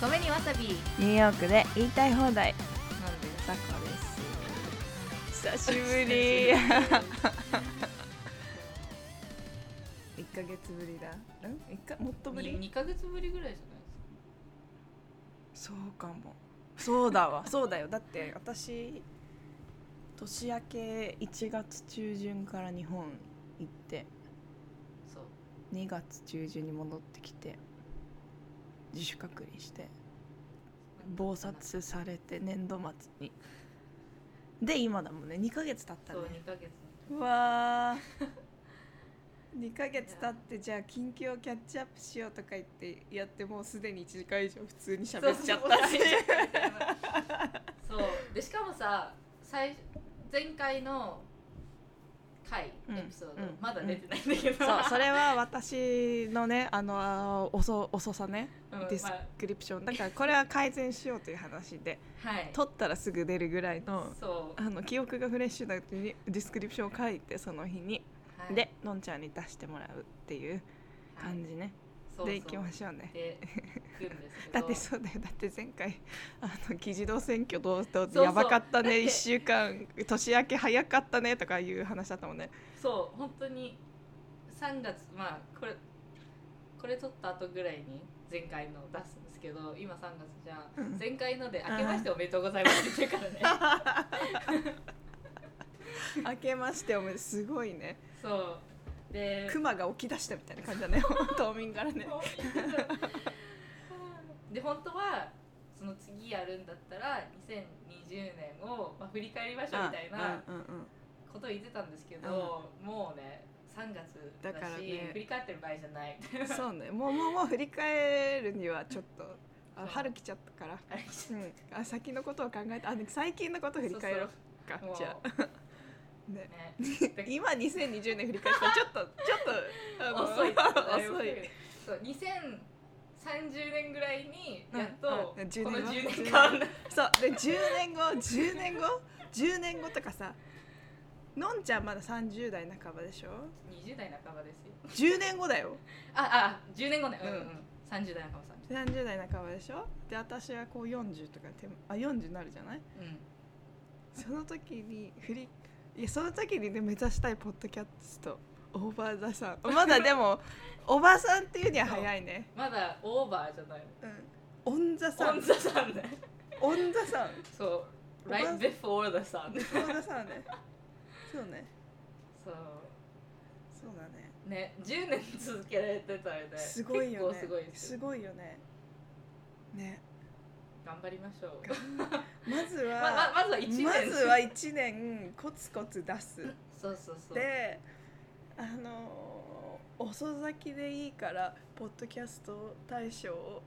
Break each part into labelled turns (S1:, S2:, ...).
S1: 米にわさび。
S2: ニューヨークで言いたい放題。
S1: なんで
S2: さこです。久しぶり。一ヶ月ぶりだ。ん？一かもっとぶり
S1: ？2ヶ月ぶりぐらいじゃないですか。
S2: そうかも。そうだわ。そうだよ。だって私年明け1月中旬から日本行って
S1: そう。
S2: 2月中旬に戻ってきて自主隔離して忙殺されて年度末に。で今だもんね。2ヶ月経った
S1: そう
S2: ね
S1: 2ヶ月
S2: うわー。2ヶ月経ってじゃあ近況キャッチアップしようとか言ってやってもうすでに1時間以上普通に喋っちゃったし
S1: そうでしかもさ最前回の回
S2: うん
S1: エピソード、
S2: うん
S1: まだ出てないんだけど、
S2: そうそれは私のねあの遅遅さね、
S1: うん
S2: description。だからこれは改善しようという話で。
S1: はい。
S2: 撮ったらすぐ出るぐらいのあの記憶がフレッシュなうちに description を書いてその日に、
S1: はい。
S2: でのんちゃんに出してもらうっていう感じね、
S1: そうそう
S2: でいきましょうね。だってそうだよ。だって前回あの議事堂選挙どうどうやばかったね。1週間年明け早かったねとかいう話だったもんね。
S1: そう本当に3月まあこれこれ撮った後ぐらいに前回の出すんですけど今3月じゃん、
S2: うん。
S1: 前回ので「明けましておめでとうございます」って言ってるからね。
S2: 明けましておめですごいね。
S1: そうで
S2: 熊が起き出したみたいな感じだね。島民からね。
S1: で本当はその次やるんだったら2020年を、まあ、振り返りましょうみたいな
S2: うんうんうん。
S1: ことを言ってたんですけど、もうね3月だし
S2: だからね。
S1: 振り返ってる場合じゃない
S2: そうね。もうもうもう振り返るにはちょっとあ春来ちゃったから、うん、あ先のことを考えてあ最近のことを振り返ろうか。じゃあね。今2020年振り返ったらちょっとちょっとあの
S1: 遅い。
S2: 遅い。
S1: そう2030年ぐらいにやっ
S2: うん
S1: と
S2: うん
S1: この
S2: 10
S1: 10
S2: 年
S1: 間。
S2: そう。で10年後10年後？10年後とかさのんちゃんまだ30代半ばでしょ
S1: ？20代半ばですよ。
S2: 10年後だよ。
S1: ああ10年後ね。うん、うん。
S2: うん。
S1: 30代半ば30
S2: 30代半ばでしょ？で私はこう40とか手あ40になるじゃない？
S1: うん。
S2: その時に振りいやその時にね目指したいポッドキャスト over the sun。まだでもおばさんっていうには早いね。
S1: まだオーバーじゃない
S2: うん。 on
S1: the sun。on the sun ね。
S2: on the sun。
S1: そう。Right before the sun.
S2: on the sun ね。そうね。
S1: そう。
S2: そうだね。
S1: ね10年続けられてたよね。
S2: すごいよね。
S1: すごいよ
S2: ね。ね
S1: 頑張りましょう。
S2: まずは、
S1: まままずは1年。
S2: まずは1年コツコツ出す。
S1: そうそうそう。
S2: であのー遅咲きでいいからポッドキャスト大賞を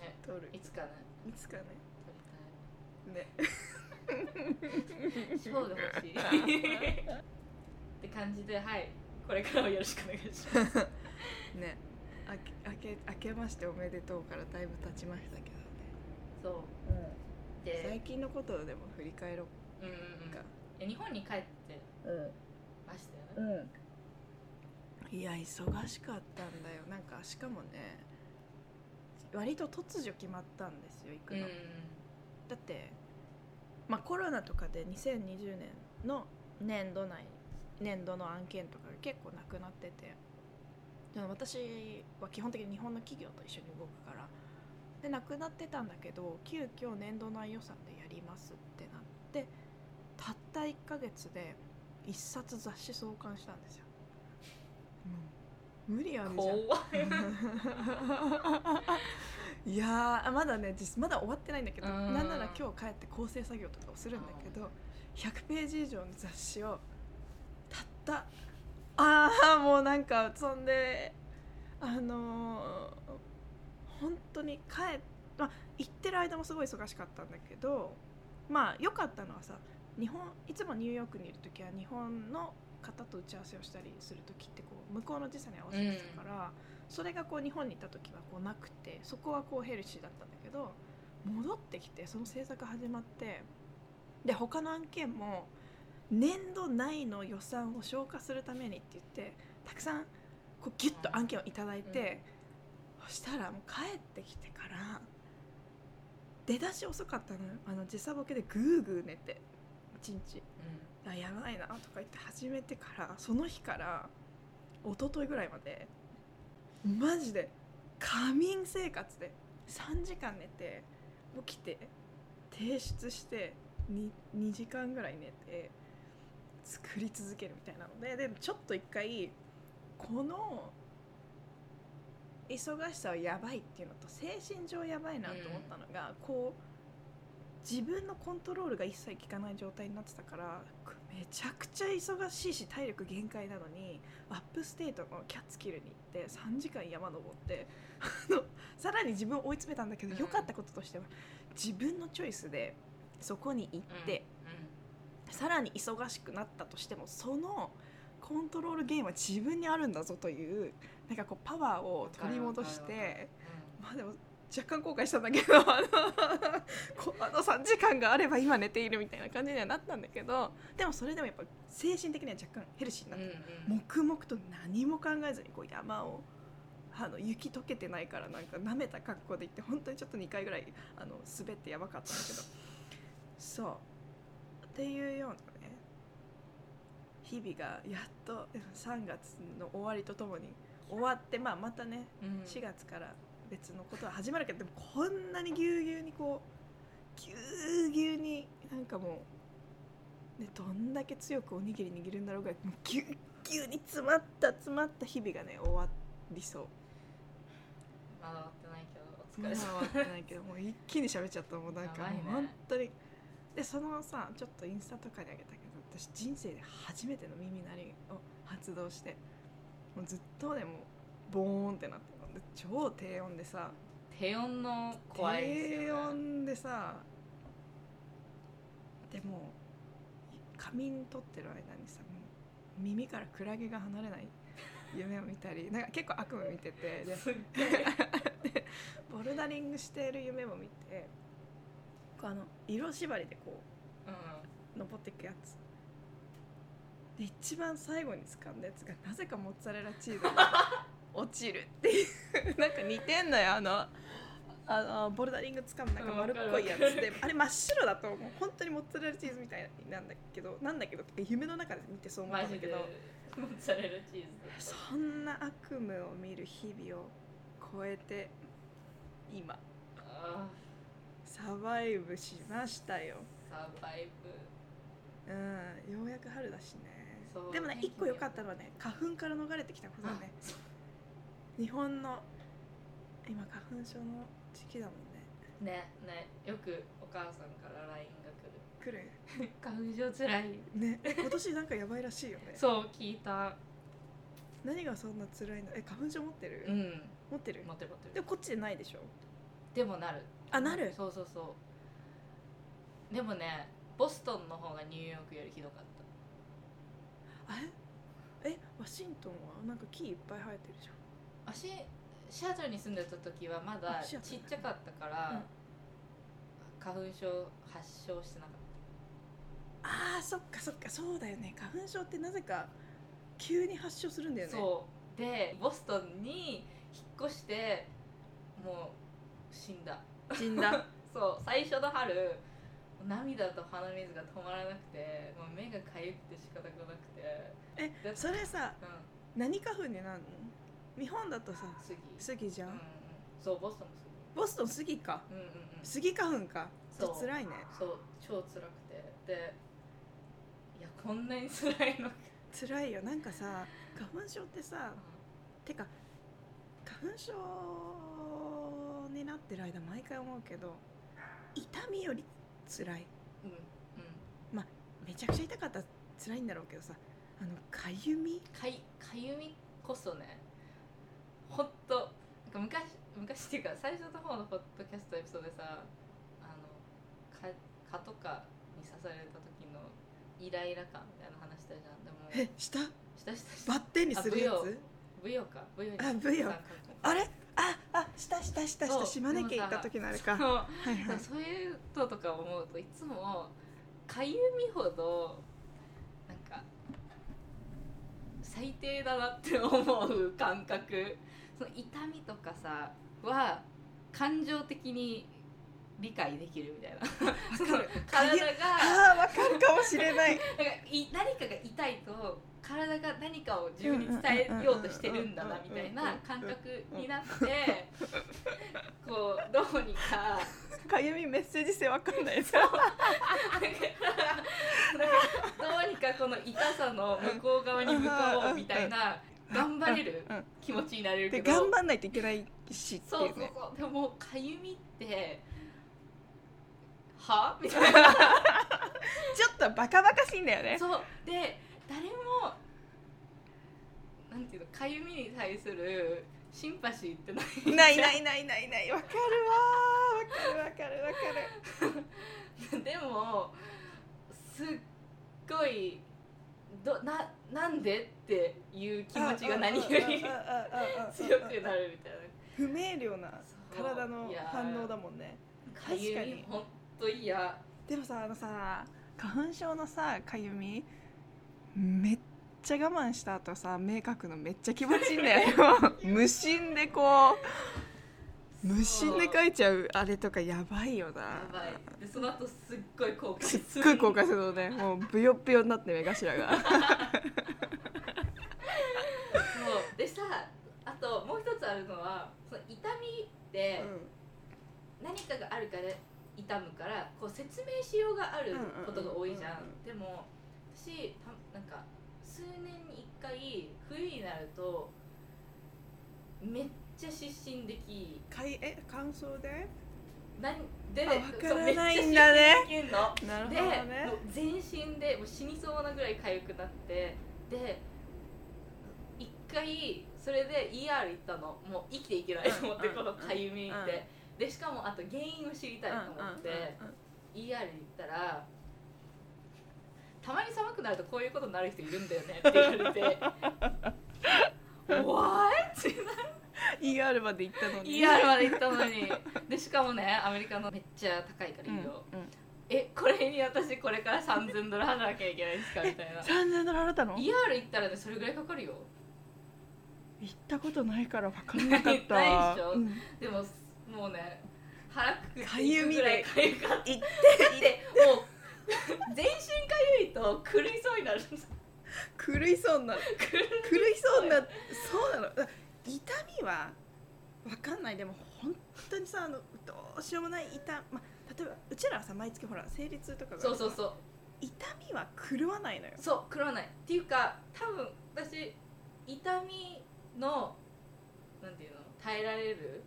S1: ね
S2: 取る。
S1: いつかね。
S2: いつかね。
S1: 取
S2: ね
S1: りたい。賞で欲しい。って感じではい。これからもよろしくお願いします。
S2: ね。あけあけ明けましておめでとうからだいぶ経ちましたけど。ね、
S1: そう。で
S2: 最近のことをでも振り返ろ
S1: う。んうん
S2: う
S1: うん。
S2: か。
S1: え日本に帰って
S2: うん
S1: ましたよね？
S2: うん。いや忙しかったんだよ。なんかしかもね割と突如決まったんですよ行くの、だってまあコロナとかで2020年の年度内年度の案件とかが結構なくなってて。私は基本的に日本の企業と一緒に動くからでなくなってたんだけど急遽年度内予算でやりますってなってたった1ヶ月で一冊雑誌創刊したんですよ、無理あるじゃん。
S1: 怖い。
S2: いやーまだね実まだ終わってないんだけど
S1: うん。
S2: なんなら今日帰って構成作業とかをするんだけど100ページ以上の雑誌をたったああもうなんかそんであのー本当に帰っ、まあ、行ってる間もすごい忙しかったんだけどまあ良かったのはさ日本いつもニューヨークにいる時は日本の方と打ち合わせをしたりする時ってこう向こうの時差に合わせてたから、それがこう日本に行った時はこうなくてそこはこうヘルシーだったんだけど戻ってきてその制作始まってで他の案件も年度内の予算を消化するためにって言ってたくさんこうギュッと案件をいただいて、そしたらもう帰ってきてから出だし遅かったのよ。あの時差ボケでグーグー寝て一日。あやばいなとか言って始めてからその日から一昨日ぐらいまでマジで仮眠生活で3時間寝て起きて提出して 2, 2時間ぐらい寝て作り続けるみたいなのででちょっと一回この忙しさはやばいっていうのと精神上やばいなと思ったのが、こう自分のコントロールが一切効かない状態になってたからめちゃくちゃ忙しいし体力限界なのに upstate のキャッツキルに行って3時間山登ってあのさらに自分を追い詰めたんだけど良、
S1: うん。
S2: かったこととしては自分のチョイスでそこに行って、さらに忙しくなったとしてもそのコントロールゲームは自分にあるんだぞというなんかこうパワーを取り戻し
S1: わかるわかる
S2: てまあでも若干後悔したんだけど あのこあの3時間があれば今寝ているみたいな感じにはなったんだけどでもそれでもやっぱ精神的には若干ヘルシーにな
S1: うん
S2: って、
S1: うんうん
S2: 黙々と何も考えずにこう山をあの雪溶けてないからなんか舐めた格好で行って本当にちょっと2回ぐらいあの滑ってやばかったんだけど。そう。っていうようなね日々がやっと3月の終わりとともに終わって、まあ、またね
S1: うん。
S2: 4月から別のことは始まるけどでもこんなにぎゅうぎゅうにこうぎゅうぎゅうになんかもう、ね、どんだけ強くおにぎり握るんだろうがぎゅうぎゅうに詰まった詰まった日々がね終わりそう。
S1: まだ終わってないけどお疲れ様。
S2: 終わってないけどもう一気に喋っちゃった。もうなんか
S1: ね
S2: もう本当に。でそのさちょっとインスタとかにあげたけど私人生で初めての耳鳴りを発動してもうずっとでもボーンってなってたで超低音でさ
S1: 低音の怖いです
S2: 低
S1: よね。
S2: 音でさでも仮眠取ってる間にさ耳からクラゲが離れない夢を見たりなんか結構悪夢見ててで ボルダリングしている夢も見てこうあの色縛りでこ
S1: うん。
S2: う登っていくやつで一番最後に掴んだやつがなぜかモッツァレラチーズが 落ちるっていう。なんか似てんのよ。あのあのボルダリング掴むなんか丸っこいやつで。あれ真っ白だと思う。本当にモッツァレラチーズみたいなんだけどなんだけど夢の中で見てそう思ったんだけど。
S1: モッツァレラチーズ
S2: そんな悪夢を見る日々を超えて今
S1: あ
S2: サバイブしましたよ。
S1: ーサバイブ。
S2: うんようやく春だしねでもね一個良かったのはね花粉から逃れてきたことだね日本の今花粉症の時期だもんね。
S1: ねねよくお母さんから LINE が来る。
S2: 来る？
S1: 花粉症つらい。
S2: ねえ今年なんかやばいらしいよね。
S1: そう聞いた。
S2: 何がそんな辛いの？え花粉症持ってる、
S1: うん。
S2: 持ってる？
S1: 持ってる持ってる。
S2: でもこっちでないでしょ？
S1: でもなる。
S2: あなる？
S1: そうそうそう。でもねボストンの方がニューヨークよりひどかった。
S2: あえ？え？ワシントンはなんか木いっぱい生えてるじゃん。
S1: 私シアトルに住んでた時はまだ
S2: あシアトル。
S1: ちっちゃかったから、
S2: うん。
S1: 花粉症発症してなかっ
S2: あーそっかそっか。そうだよね。花粉症ってなぜか急に発症するんだよ
S1: た、
S2: ね。
S1: そう。でボストンに引っ越してもう死んだ。
S2: 死んだ？
S1: そう。最初の春涙と鼻水が止まらなくてもう目がかゆくて仕方がなくて。
S2: え
S1: で
S2: それさ
S1: うん。
S2: 何花粉になるの？日本だとさ
S1: 杉。
S2: 杉じゃん、
S1: うんうん。そうボストンも
S2: ボストン杉か。
S1: 杉うんうんうん。
S2: 杉花粉か。
S1: そう。
S2: 辛いね。
S1: そう超辛くて。でいやこんなに辛いのか。
S2: 辛いよ。なんかさ花粉症ってさてか花粉症になってる間毎回思うけど痛みより辛い。
S1: うんうん。
S2: めちゃくちゃ痛かったら辛いんだろうけどさあのかゆみ？
S1: かいかゆみこそねほんとなんか昔昔っていうか最初の方のポッドキャストエピソードでさあの蚊蚊とかに刺された時のイライラ感みたいな話したじゃん。でも
S2: えした？
S1: したしたした。
S2: バッテンにするや
S1: あ
S2: つ
S1: ブヨか。ブヨに
S2: あブヨあれ？ああしたしたしたした島根県行った時のあれか。
S1: そう
S2: はいはい。
S1: そういうのとか思うといつもかゆみほどなんか最低だなって思う感覚。その痛みとかさは感情的に理解できるみたいな。
S2: わ
S1: その
S2: かる
S1: 体が
S2: あーわかるかもしれない。
S1: なんかい何かが痛いと体が何かを自分に伝えようとしてるんだなみたいな感覚になってこうどうにか
S2: かゆみメッセージ性わかんないです
S1: かどうにかこの痛さの向こう側に向かおうみたいな頑張れる
S2: うん
S1: 気持ちになれる
S2: で
S1: けど
S2: 頑張んないといけないしって
S1: そう
S2: いうね
S1: そうそうでもかゆみってはみたいな
S2: ちょっとバカバカしいんだよね
S1: そうで誰もなんていうのかゆみに対するシンパシーってない
S2: ないないないないない。わかるわー。わかるわかる。わかる。
S1: でもすっごいどななんでっていう気持ちが何より強くなるみたいな。
S2: 不明瞭な体の反応だもんね。
S1: かゆみほんと嫌。
S2: でもさあのさ花粉症のさかゆみめっちゃ我慢した後さ目かくのめっちゃ気持ちいいんだよ。無心でこう無心で描いちゃうあれとかやばいよな。
S1: やばい。でその後すっごい後悔
S2: す
S1: する
S2: っごい後悔するのね。もうブヨブヨになって目頭が。
S1: そうでさあともう一つあるのはその痛みって何かがあるから痛むからこう説明しようがあることが多いじゃ
S2: うん。
S1: でも私たなんか数年に1回冬になるとめっちゃ失神でき
S2: かいえ乾燥で？
S1: なんで
S2: あわから
S1: そうめっちゃ失神できんの。
S2: なるほ
S1: で
S2: どね。
S1: もう全身でもう死にそうなぐらい痒くなってで一回それで ER 行ったの。もう生きていけないと思って
S2: うん
S1: このかゆみ
S2: うん
S1: ででしかもあと原因を知りたいと思って ER に行ったらたまに寒くなるとこういうことになる人いるんだよねって言われて「What?」って
S2: ER まで行ったのに。
S1: ER まで行ったのに。でしかもねアメリカのめっちゃ高いから
S2: うん
S1: いいよ、
S2: うん
S1: えこれに私これから3000ドル払わなきゃいけないんですかみたいな。
S2: 3000ドル払ったの
S1: ？ER 行ったらねそれぐらいかかるよ。
S2: 行ったことないから分かんなかった。
S1: ないでしょ？
S2: うん。
S1: でももうね腹くくっ
S2: か
S1: てい
S2: ゆみで
S1: くぐらいかゆかっ て
S2: 行っ
S1: でもう 全身かゆいと狂いそうになるんです
S2: 狂いそうになる。狂いそうになる。そうなの。だ痛みは分かんない。でも本当にさあのどうしようもない痛ま例えばうちらはさ毎月ほら生理痛とかが
S1: そうそうそう。
S2: 痛みは狂わないのよ。
S1: そう狂わない。っていうか多分私痛みのなんていうの耐えられる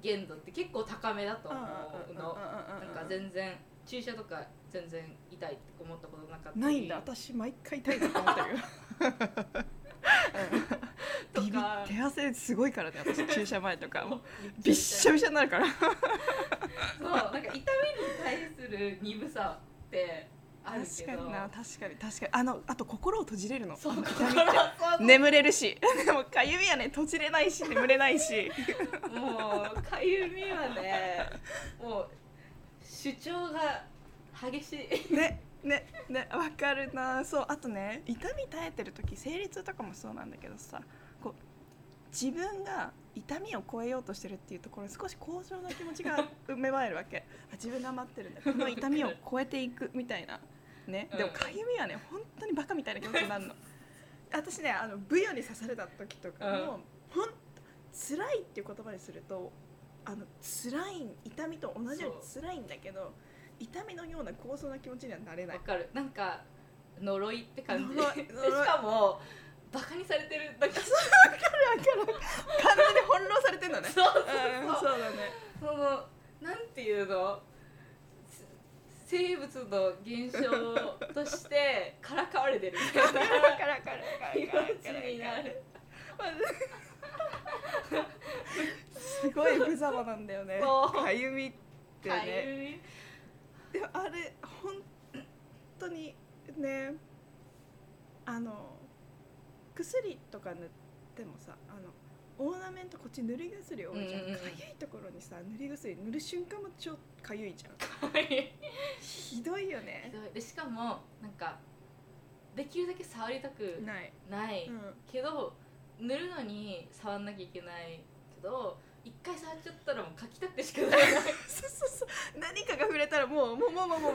S1: 限度って結構高めだと思うの。なんか全然注射とか全然痛いって思ったことなかったり。
S2: ないんだ。私毎回痛いなと思ったけどビビ
S1: とか。
S2: 手汗すごいからね私 注射前とか。もう。び
S1: び
S2: っしゃびしゃになるから。
S1: そう。なんか痛みに対する鈍さってあるけど。
S2: 確かにな。確かに。確かに。あのあと心を閉じれるの。
S1: そう。
S2: 痛みって。眠れるし。でもかゆみはね閉じれないし眠れないし。
S1: もうかゆみはねもう主張が激しい。
S2: ねねねわかるな。そうあとね痛み耐えてる時生理痛とかもそうなんだけどさこう自分が痛みを超えようとしてるっていうところに少し高尚な気持ちが芽生えるわけ。あ自分頑張ってるんだ。この痛みを超えていくみたいな。ね。でもかゆみはね本当にバカみたいな気持ちになるの。私ねあのブヨに刺された時とかも、ほん。辛いっていう言葉にするとあの辛い痛みと同じように辛いんだけど痛みのような高尚な気持ちにはなれない。
S1: わかる。なんか呪いって感じ。で
S2: 呪い 呪い。
S1: しかもバカにされてるなん か
S2: 完全に翻弄されてんだね。
S1: そうそう
S2: う。んそうだね。
S1: そのなんていうの？す生物の現象としてからかわれてる。みたいな
S2: カラカラカラカラ
S1: 気持ちになる。
S2: すごい無様なんだよね。
S1: そう。
S2: かゆみって
S1: か
S2: ね
S1: ゆみ
S2: でもあれ本当にねあの薬とか塗ってもさあのオーナメントこっち塗り薬多いじゃん,、
S1: うんうんうん。
S2: かゆいところにさ塗り薬塗る瞬間も超かゆいじゃん。
S1: かゆい
S2: ひどいよね。
S1: でしかもなんかできるだけ触りたく
S2: ない、
S1: ない、
S2: うん。
S1: けど塗るのに触んなきゃいけないけど一回触っちゃったらもう書きたくてしかない。
S2: そうそうそう。何かが触れたらもうもうもうもうもう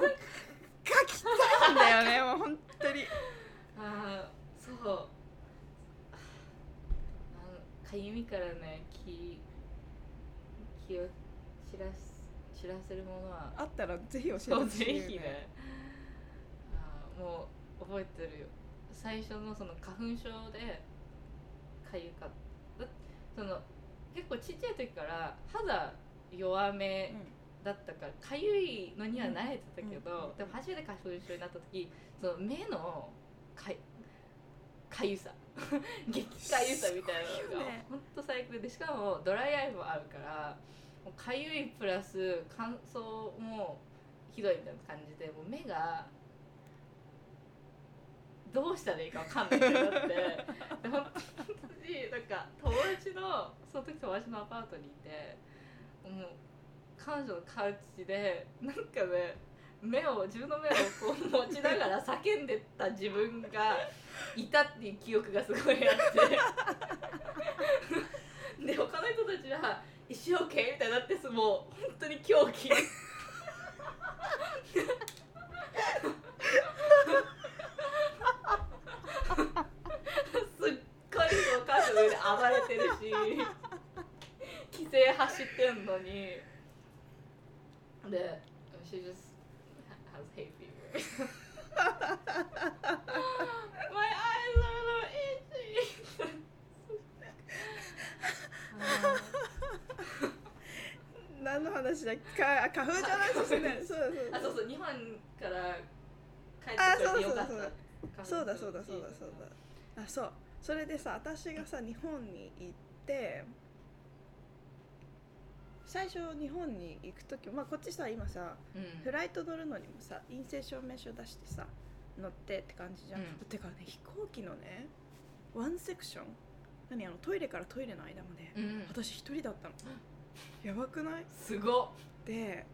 S2: 書きたいんだよねもう本当に
S1: ああそうあかゆみからね気気を知らす知らせるものは
S2: あったらぜひ教えてほしいよ
S1: ひねあもう覚えてるよ最初のその花粉症でかゆかったその結構ちっちゃい時から肌弱めだったからかゆいのには慣れてたけど、
S2: うん。
S1: でも初めて花粉症になった時その目のかかゆさ。激かゆさみたいなのが
S2: そうね。
S1: ほんと最悪でしかもドライアイもあるからかゆいプラス乾燥もひどいみたいな感じでもう目がどうしたらいいか分かんないってなってで本当になんか友達のその時友達のアパートにいてもう彼女のカウチでなんかね目を自分の目をこう持ちながら叫んでた自分がいたっていう記憶がすごいあって。で他の人たちは「一生懸命みたいになってすもう本当に狂気。すっごいそ上で暴れてるし規制走ってんのに。で she just has hay fever. My eyes are a little itchy.
S2: 何の話だっけ？かあ花粉じゃないですね。そうそう
S1: あそうそう日本から帰
S2: あ
S1: ってくれてよかっ
S2: そう
S1: た
S2: そうだそうだそうだそうだ。あそうそれでさ私がさ日本に行って最初日本に行く時まあこっちさ今さ
S1: うん。
S2: フライト乗るのにもさ陰性証明書出してさ乗ってって感じじゃん、
S1: うん。
S2: てかね飛行機のねワンセクション何あのトイレからトイレの間まで、
S1: うん。
S2: 私一人だったの。やばくない？
S1: すごっ。
S2: で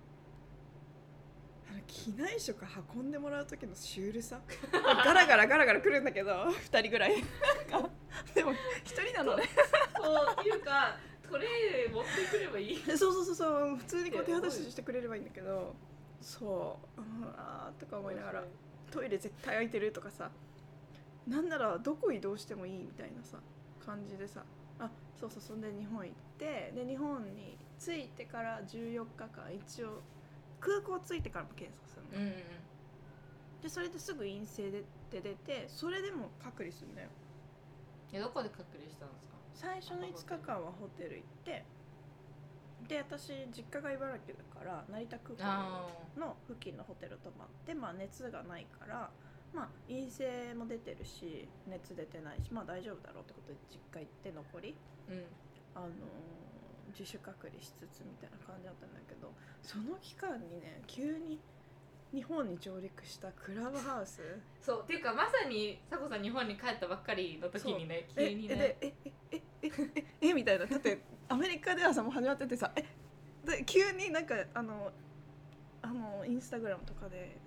S2: 機内食運んでもらう時のシュールさ。ガラガラガラガラ来るんだけど2人ぐらい。でも1人なのね。
S1: そうっていうかトレイ持ってくればいい。
S2: そうそうそうそう普通にこう手渡ししてくれればいいんだけどそううんあーとか思いながらトイレ絶対空いてるとかさなんならどこ移動してもいいみたいなさ感じでさあそうそうそんで日本行ってで日本に着いてから14日間一応空港着いてからも検査するの、
S1: うんうん
S2: でそれですぐ陰性でって出てそれでも隔離するんだよ。
S1: えどこで隔離したんですか？
S2: 最初の5日間はホテル行ってで私実家が茨城だから成田空
S1: あ
S2: 港の付近のホテル泊まって、まあ、熱がないから、まあ、陰性も出てるし熱出てないし、まあ、大丈夫だろうってことで実家行って残り、
S1: あうん。
S2: あのー自主隔離しつつみたいな感じだったんだけどその期間にね急に日本に上陸したクラブハウス？
S1: そうっていうかまさにさこさん日本に帰ったばっかりの時にね急にね。
S2: えでええええええみたいな。だってアメリカではさもう始まっててさえで急になんかあのあのインスタグラムとかで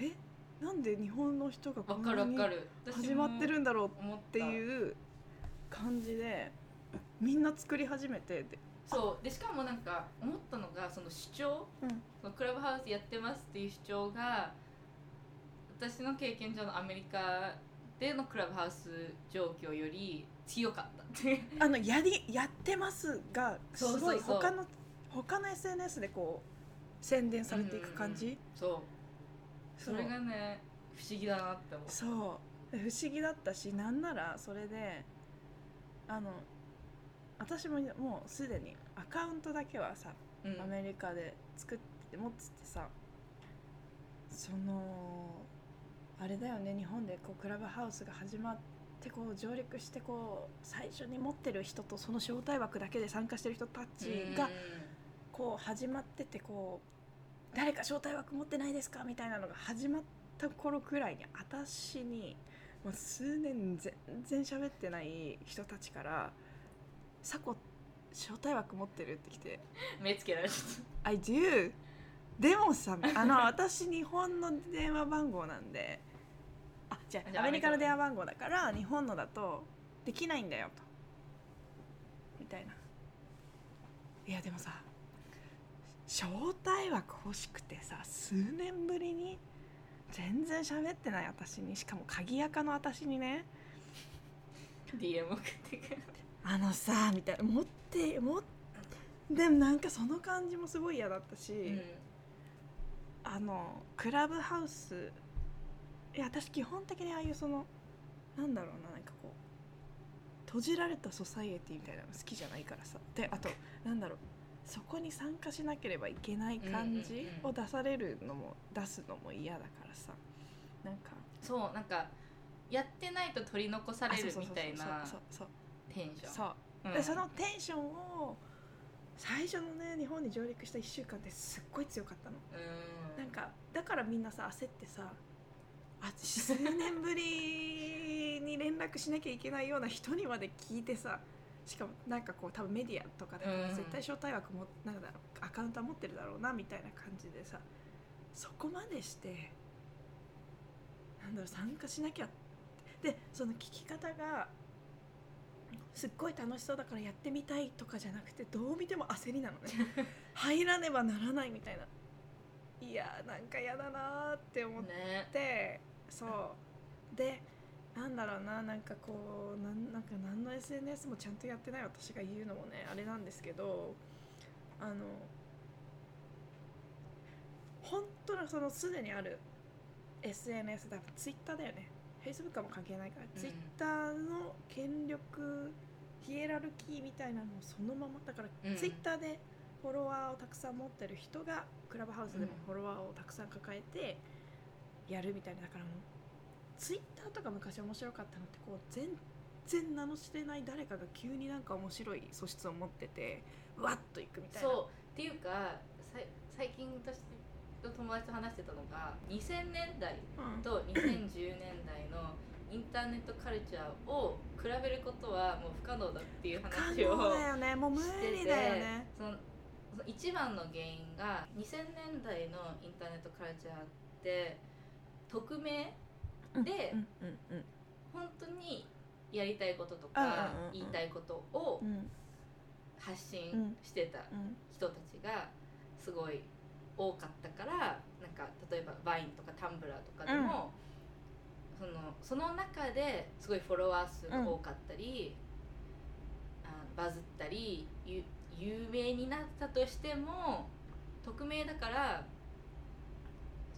S2: えなんで日本の人がこんなに始まってるんだろう
S1: っ
S2: ていう感じでみんな作り始めてで
S1: そうでしかもなんか思ったのがその主張、
S2: うん。
S1: そのクラブハウスやってますっていう主張が私の経験上のアメリカでのクラブハウス状況より強かったって
S2: あのやりやってますがすごい
S1: そうそう。そう
S2: 他の他の SNS でこう宣伝されていく感じ、
S1: そう
S2: そ
S1: そう。れがね不思議だなって思う。
S2: そう。で不思議だったしなんならそれであの私ももうすでにアカウントだけはさ、
S1: うん。
S2: アメリカで作って持っててさそのあれだよね日本でこうクラブハウスが始まってこう上陸してこう最初に持ってる人とその招待枠だけで参加してる人たちがこう始まっててこう誰か招待枠持ってないですかみたいなのが始まった頃くらいに私にもう数年全然喋ってない人たちから「サコ招待枠持ってる?」って来て。
S1: うん目つけられちゃっ「
S2: I do」でもさあの 私日本の電話番号なんで。あじゃ
S1: あ
S2: あアメリカの電話番号だから日本のだとできないんだよと。みたいな。いやでもさ招待枠欲しくてさ数年ぶりに全然喋ってない私にしかも鍵垢の私にね。
S1: DM 送ってくる
S2: あのさみたいな。持って持ってでもなんかその感じもすごい嫌だったし、
S1: うん。
S2: あのクラブハウスいや私基本的にああいうそのなんだろうななんかこう閉じられたソサイエティみたいなの好きじゃないからさ。であとなんだろうそこに参加しなければいけない感じを出されるのも出すのも嫌だからさ。なんか。
S1: そうなんかやってないと取り残される
S2: あそうそうそう
S1: みたいな
S2: そうそう
S1: テンション。
S2: そう。
S1: うん。
S2: でそのテンションを最初のね日本に上陸した1週間ってすっごい強かったの。
S1: うん。
S2: なんかだからみんなさ焦ってさあ数年ぶりに連絡しなきゃいけないような人にまで聞いてさしかもなんかこう多分メディアとかで
S1: うん。
S2: 絶対招待枠もなんだろうアカウントは持ってるだろうなみたいな感じでさそこまでしてなんだろう参加しなきゃでその聞き方がすっごい楽しそうだからやってみたいとかじゃなくてどう見ても焦りなのね。入らねばならないみたいな。いやーなんか嫌だなーって思っ
S1: ね。
S2: てそう。でなんだろうななんかこうなんなんか何の SNS もちゃんとやってない私が言うのもねあれなんですけどあの本当のそのすでにある SNS だツイッターだよね Facebook はもう関係ないから、
S1: うん
S2: ツイッターの権力ヒエラルキーみたいなのをそのままだから、
S1: うん。
S2: ツイッターでフォロワーをたくさん持ってる人がクラブハウスでもフォロワーをたくさん抱えてやるみたいなだからもうツイッターとか昔面白かったのってこう全然名の知れない誰かが急になんか面白い素質を持っててわっといくみたいな。
S1: そう。っていうか最近私と友達と話してたのが2000年代
S2: うん。
S1: と2010年代のインターネットカルチャーを比べることはもう不可能だっていう
S2: 可
S1: 話を
S2: 能だよね。もう無理だよね。
S1: 一番の原因が2000年代のインターネットカルチャーって匿名で
S2: うんうんうん
S1: 本当にやりたいこととか言いたいことを
S2: うん。
S1: 発信してた
S2: うん
S1: 人たちがすごい多かったからなんか例えばバインとかタンブラーとかでも、そのその中ですごいフォロワー数が多かったり、あバズったりゆ有名になったとしても匿名だから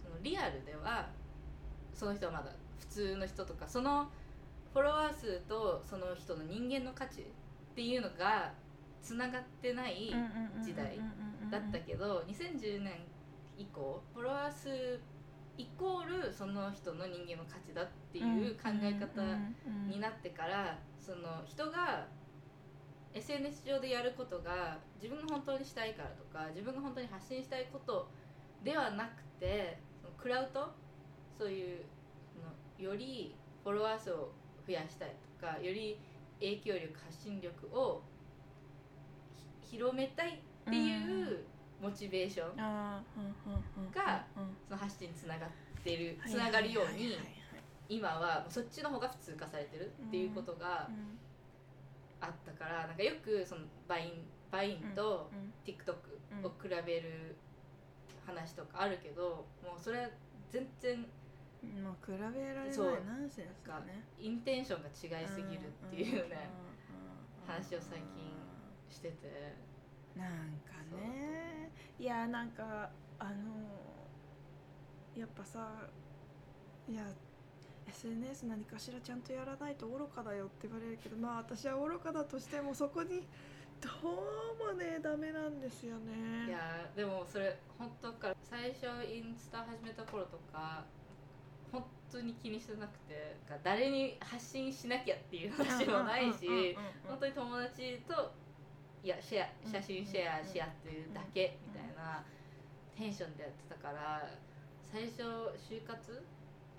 S1: そのリアルではその人はまだ普通の人とかそのフォロワー数とその人の人間の価値っていうのがつながってない時代だったけど2010年以降フォロワー数イコールその人の人間の価値だっていう考え方になってからその人が SNS 上でやることが自分が本当にしたいからとか自分が本当に発信したいことではなくてそのクラウドそういうのよりフォロワー数を増やしたいとかより影響力発信力を広めたいっていうモチベーションがその発信につながってるつながるように今はそっちの方が普通化されてるっていうことがあったからなんかよくその Vine、Vine と TikTok を比べる話とかあるけどもうそれは全然
S2: もう比べられない
S1: そう
S2: ナンセンスだね
S1: intention が違いすぎるっていうね話を最近してて
S2: なんかね。いやなんかあのやっぱさいや SNS 何かしらちゃんとやらないと愚かだよって言われるけどまあ私は愚かだとしてもそこにどうもねダメなんですよね。
S1: いやーでもそれ本当から最初インスタ始めた頃とか本当に気にしてなくて誰に発信しなきゃっていう話もないし本当に友達といやシェア写真シェアし合ってるだけみたいなテンションでやってたから最初就活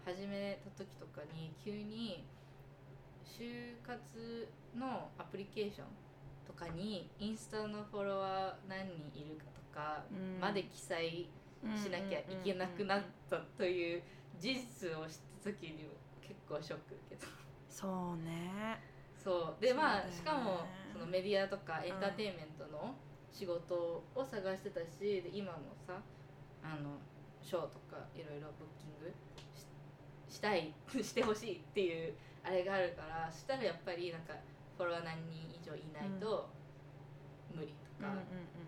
S1: 始めた時とかに急に就活のアプリケーションとかにインスタのフォロワー何人いるかとかまで記載しなきゃいけなくなったという事実を知った時に結構ショック受けた。
S2: そうね
S1: そう。でまあしかもそのメディアとかエンターテインメントの仕事を探してたしで今もさあのショーとかいろいろブッキングししたい してほしいっていうあれがあるからしたらやっぱりなんかフォロワー何人以上いないと無理とか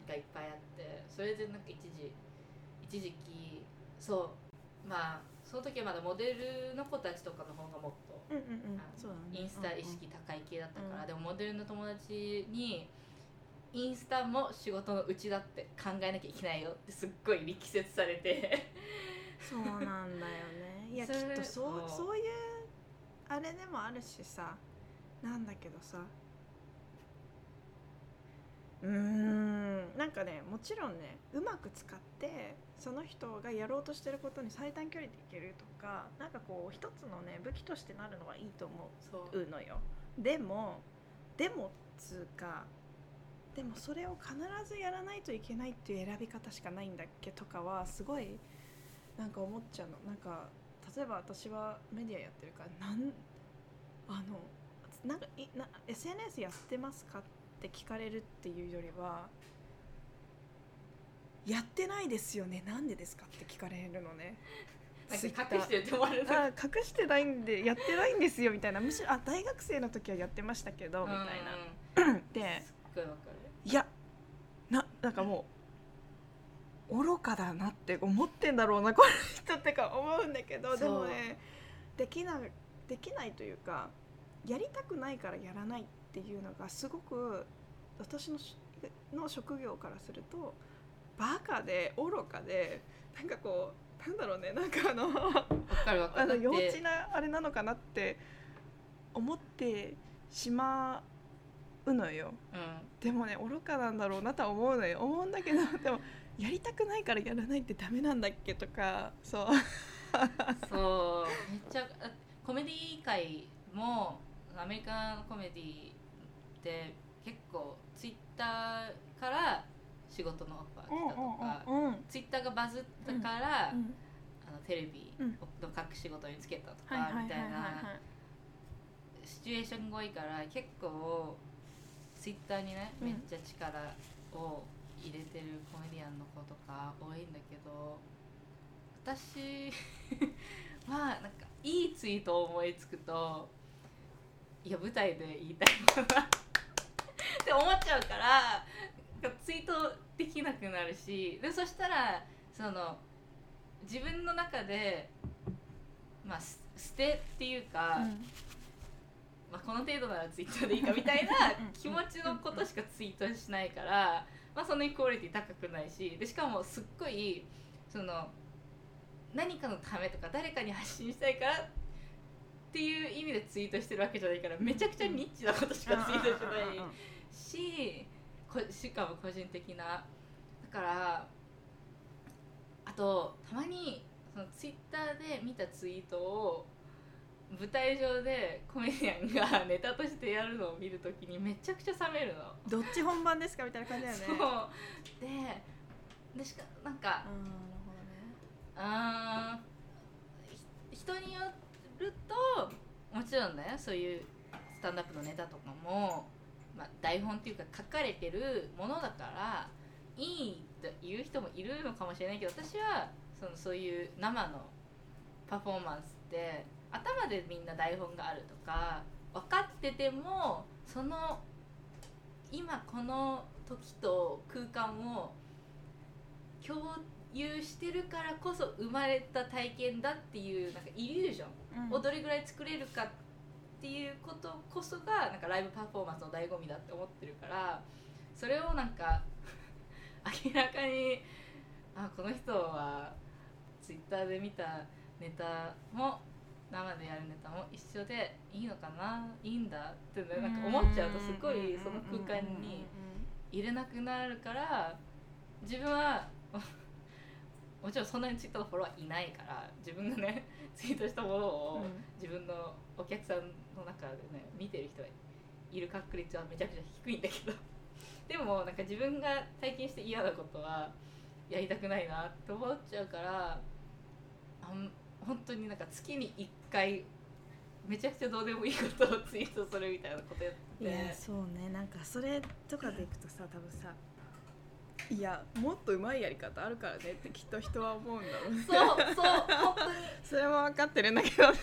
S1: がいっぱいあってそれでなんか一時一時期そう。まあその時はまだモデルの子たちとかの方がもっと
S2: うんうんうん。ね。
S1: インスタ意識高い系だったから、
S2: うん
S1: でもモデルの友達にインスタも仕事のうちだって考えなきゃいけないよってすっごい力説されて。
S2: そうなんだよね。いやきっとそう
S1: そう。
S2: そういうあれでもあるしさなんだけどさ。うーん。なんかねもちろんねうまく使ってその人がやろうとしてることに最短距離でいけるとかなんかこう一つのね武器としてなるのはいいと思
S1: そう
S2: うのよ。でもでもつうかでもそれを必ずやらないといけないっていう選び方しかないんだっけとかはすごいなんか思っちゃうの。なんか例えば私はメディアやってるからなんあのなんかいな SNS やってますかって聞かれるっていうよりはやってないですよね。なんでですかって聞かれるのね。
S1: 隠してるって思われる
S2: あ隠してないんでやってないんですよ。みたいな。むしろあ大学生の時はやってましたけどみたいな、
S1: う ん
S2: で
S1: い
S2: やななんかもう愚かだなって思ってんだろうなこの人ってか思うんだけど。でもねできなできないというかやりたくないからやらないっていうのがすごく私のしの職業からするとバカで愚かでなんかこうなんだろうねなんかあのあの幼稚なあれなのかなって思ってしまうのよ。
S1: うん。
S2: でもね愚かなんだろうなとは思うのよ。思うんだけど でもやりたくないからやらないってダメなんだっけとかそう。
S1: そう。めっちゃあコメディ界もアメリカのコメディって結構ツイッターから仕事のオファー来たとか、
S2: うんうん
S1: ツイッターがバズったから、
S2: うん
S1: あのテレビ
S2: うん
S1: の各仕事につけたとか、みたいな
S2: は
S1: シチュエーションが多いから結構ツイッターにね
S2: うん。
S1: めっちゃ力を入れてるコメディアンの子とか多いんだけど私 はなんかいいツイートを思いつくといや舞台で言いたいものだって思っちゃうからツイートできなくなるしでそしたらその自分の中でまあす捨てっていうか、まあ、この程度ならツイーでいいかみたいな
S2: うん。
S1: 気持ちのことしかツイートしないから、まあ、そのクオリティ高くないしでしかもすっごいその何かのためとか誰かに発信したいからっていう意味でツイートしてるわけじゃないからめちゃくちゃニッチなことしかツイートしてないしこしかも個人的な。だからあとたまにそのツイッターで見たツイートを舞台上でコメディアンがネタとしてやるのを見るときにめちゃくちゃ冷めるの。
S2: どっち本番ですか？みたいな感じだよね。
S1: そう。ででしかなんか
S2: あーなるほどね
S1: あ人によるともちろんねそういうスタンダップのネタとかも、まあ、台本っていうか書かれてるものだからいいって言う人もいるのかもしれないけど私はそのそういう生のパフォーマンスって頭でみんな台本があるとか分かっててもその今この時と空間を共有してるからこそ生まれた体験だっていうなんかイリュージョン。
S2: うん。
S1: をどれぐらい作れるかっていうことこそがなんかライブパフォーマンスの醍醐味だって思ってるからそれをなんか 明らかにあこの人はツイッターで見たネタも生でやるネタも一緒でいいのかないいんだってねなんか思っちゃうとすごいその空間に入れなくなるから自分は もちろんそんなにツイッターのフォロワーいないから自分がねツイートしたものを自分のお客さんの中でね見てる人がいる確率はめちゃくちゃ低いんだけど。でもなんか自分が体験して嫌なことはやりたくないなって思っちゃうからあん本当になんか月に1回めちゃくちゃどうでもいいことをツイートするみたいなことやって。
S2: いやそうね。なんかそれとかでいくとさ多分さいやもっとうまいやり方あるからねってきっと人は思うんだろうね。
S1: そうそう本当に。
S2: それは分かってるんだけどね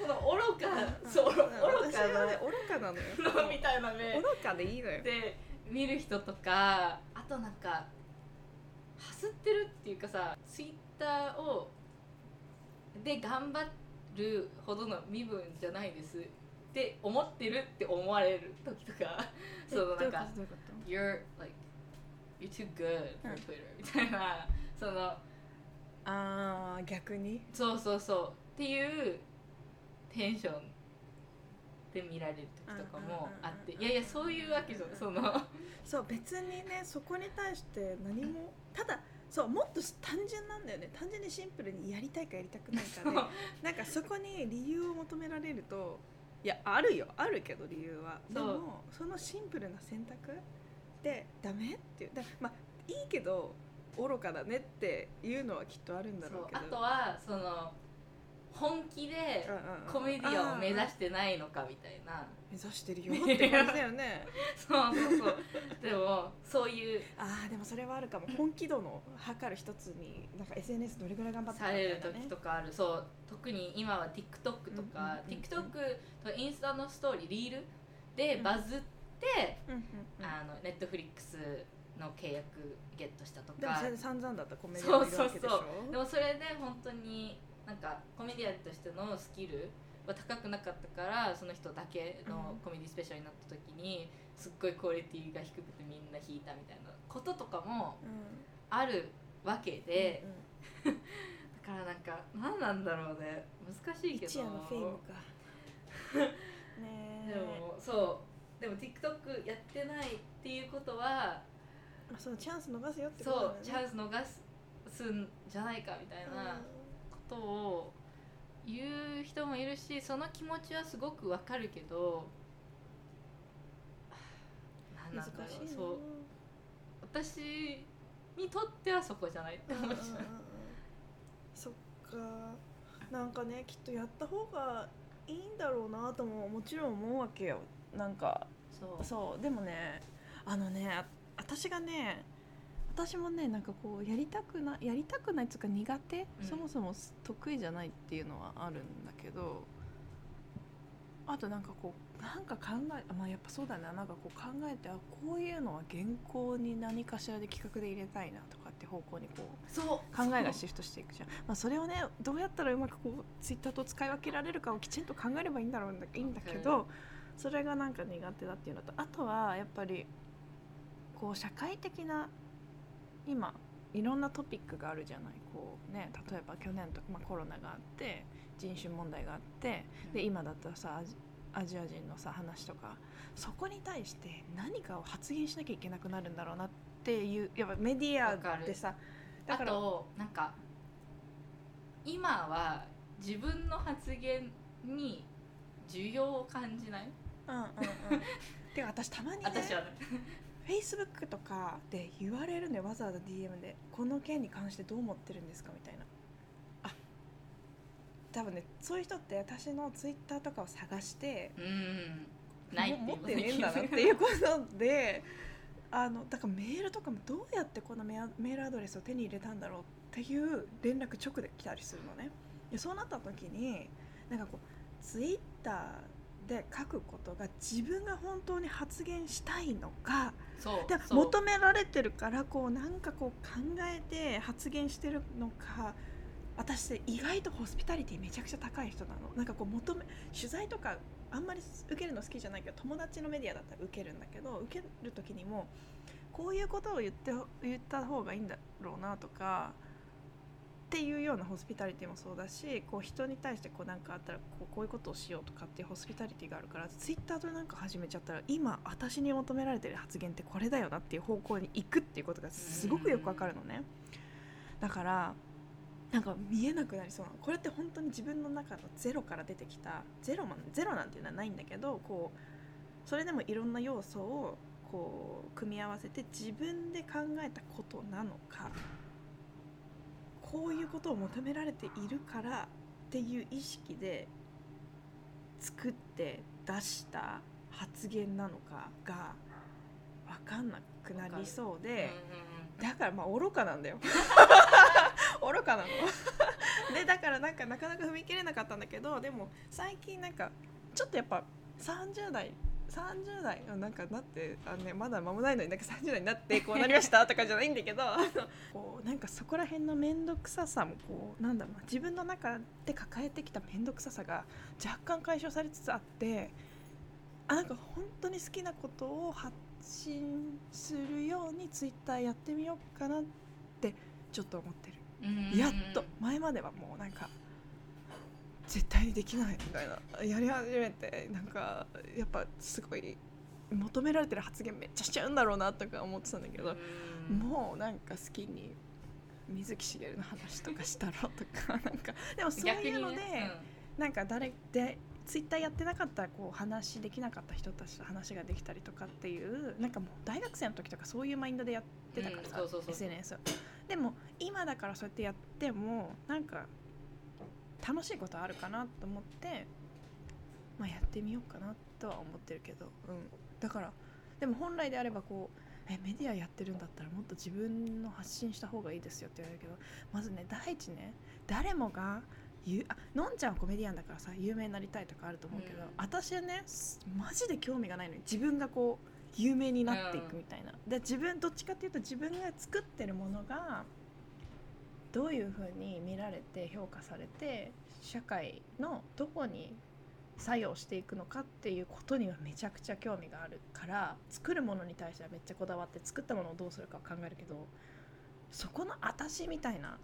S1: この愚かそう愚
S2: 私
S1: か
S2: はね愚かなのよ。
S1: なみたいな目。
S2: 愚かでいいのよ。
S1: で見る人とかあとなんかはすってるっていうかさツイッターをで頑張るほどの身分じゃないです。って思ってるって思われる時とかそのなんか You're like You're too good for
S2: うん。
S1: Twitter みたいなその
S2: ああ逆に？
S1: そうそうそう。っていうテンションで見られる時とかもあっていやいやそういうわけじゃその
S2: そう別にねそこに対して何もただそうもっと単純なんだよね。単純にシンプルにやりたいかやりたくないかでなんかそこに理由を求められるといやあるよ。あるけど理由は。でもそのシンプルな選択でダメっていう。だまあいいけど愚かだねっていうのはきっとあるんだろうけど。
S1: あとはその本気でコメディアンを目指してないのかみたいな。
S2: 目指してるよって感じだよね。
S1: そうそうそう。でもそういう。
S2: ああでもそれはあるかも。本気度の測る一つになんか SNS どれぐらい頑張って
S1: される時とかある。そう。特に今は TikTok とか、
S2: うんうんうんうん。
S1: TikTok とインスタのストーリーリールでバズって、
S2: うんうんうん。
S1: あのネットフリックスの契約ゲットしたと
S2: でも
S1: か
S2: それで散々だったコメディアンもいるわけでしょ。
S1: そう。でもそれで本当になんかコメディアンとしてのスキルは高くなかったからその人だけの
S2: うん。
S1: コメディスペシャルになった時にすっごいクオリティが低くてみんな引いたみたいなこととかも
S2: うん。
S1: あるわけで、
S2: うんうん。
S1: だからなんか何なんだろうね。難しいけど。でもそう。でも TikTok やってないっていうことは
S2: あそうチャンス逃すよってこと
S1: そう
S2: だよね。
S1: チャンス逃すんじゃないかみたいなことを言う人もいるしその気持ちはすごくわかるけど
S2: うん
S1: 何な。んだそう。私にとってはそこじゃないって思っちゃう
S2: そっか。なんかねきっとやった方がいいんだろうなとももちろん思うわけよ。なんか。
S1: そう。
S2: そう。でもねあのねあ私がね私もねなんかこうやりたくなやりたくないっていうか苦手、
S1: うん。
S2: そもそも得意じゃないっていうのはあるんだけどあとなんかこうなんか考えまあやっぱそうだななんかこう考えてあこういうのは原稿に何かしらで企画で入れたいなとかって方向にこう
S1: そう。
S2: 考えがシフトしていくじゃん、まあ、それをねどうやったらうまくこうツイッターと使い分けられるかをきちんと考えればいいんだろういいんだけどそれがなんか苦手だっていうのとあとはやっぱりこう社会的な今いろんなトピックがあるじゃない。こうね例えば去年とか、まあ、コロナがあって人種問題があってで今だったらさアジアジア人のさ話とかそこに対して何かを発言しなきゃいけなくなるんだろうなっていうやっぱメディアでさだ
S1: あ
S2: から
S1: となんか今は自分の発言に需要を感じない？
S2: うんうんうん。てか私たまにね
S1: 私はね
S2: Facebook とかで言われるねわざわざ DM でこの件に関してどう思ってるんですかみたいな。あ多分ねそういう人って私の Twitter とかを探して
S1: うん。ない
S2: 持ってねえんだなっていうことで あのだからメールとかもどうやってこのメアメールアドレスを手に入れたんだろうっていう連絡直で来たりするのね。でそうなった時になんかこうツイッターで書くことが自分が本当に発言したいのかで求められてるからこうなんかこう考えて発言してるのか私って意外とホスピタリティめちゃくちゃ高い人なの。なんかこう求め取材とかあんまり受けるの好きじゃないけど友達のメディアだったら受けるんだけど受ける時にもこういうことを言って言った方がいいんだろうなとかっていうようなホスピタリティもそうだしこう人に対してこうなんかあったらこうこういうことをしようとかっていうホスピタリティがあるからツイッターとなんか始めちゃったら今私に求められてる発言ってこれだよなっていう方向に行くっていうことがすごくよくわかるのね。だからなんか見えなくなりそうなこれって本当に自分の中のゼロから出てきたゼロゼロなんていうのはないんだけどこうそれでもいろんな要素をこう組み合わせて自分で考えたことなのかこういうことを求められているからっていう意識で作って出した発言なのかが分かんなくなりそう
S1: うん
S2: で、
S1: う
S2: だからまあ愚かなんだよ。愚かなの。でだからなんかなかなか踏み切れなかったんだけどでも最近なんかちょっとやっぱ30代30代あなんかなってあの、ね、まだ間もないのになんか30代になってこうなりました とかじゃないんだけどこうなんかそこら辺の面倒くささもこうなんだろうな自分の中で抱えてきた面倒くささが若干解消されつつあってあなんか本当に好きなことを発信するようにツイッターやってみようかなってちょっと思ってる。やっと前まではもうなんか絶対にできないみたいな。やり始めてなんかやっぱすごい求められてる発言めっちゃしちゃうんだろうなとか思ってたんだけど、
S1: うん。
S2: もうなんか好きに水木しげるの話とかしたろとか なんかでもそういうので、
S1: 逆にね。
S2: なんか誰でツイッターやってなかったらこう話できなかった人たちと話ができたりとかっていうなんかもう大学生の時とかそういうマインドでやってたからさ、
S1: うんそうそうそう
S2: SNS でも今だからそうやってやってもなんか楽しいことあるかなと思って、まあ、やってみようかなとは思ってるけど、うん、だからでも本来であればこうえメディアやってるんだったらもっと自分の発信した方がいいですよって言われるけどまずね第一ね誰もが言うあのんちゃんはコメディアンだからさ有名になりたいとかあると思うけど、
S1: うん。
S2: 私はねすマジで興味がないのに自分がこう有名になっていくみたいな、で自分どっちかっていうと自分が作ってるものがどういうふうに見られて評価されて社会のどこに作用していくのかっていうことにはめちゃくちゃ興味があるから作るものに対してはめっちゃこだわって作ったものをどうするかを考えるけどそこの私みたいな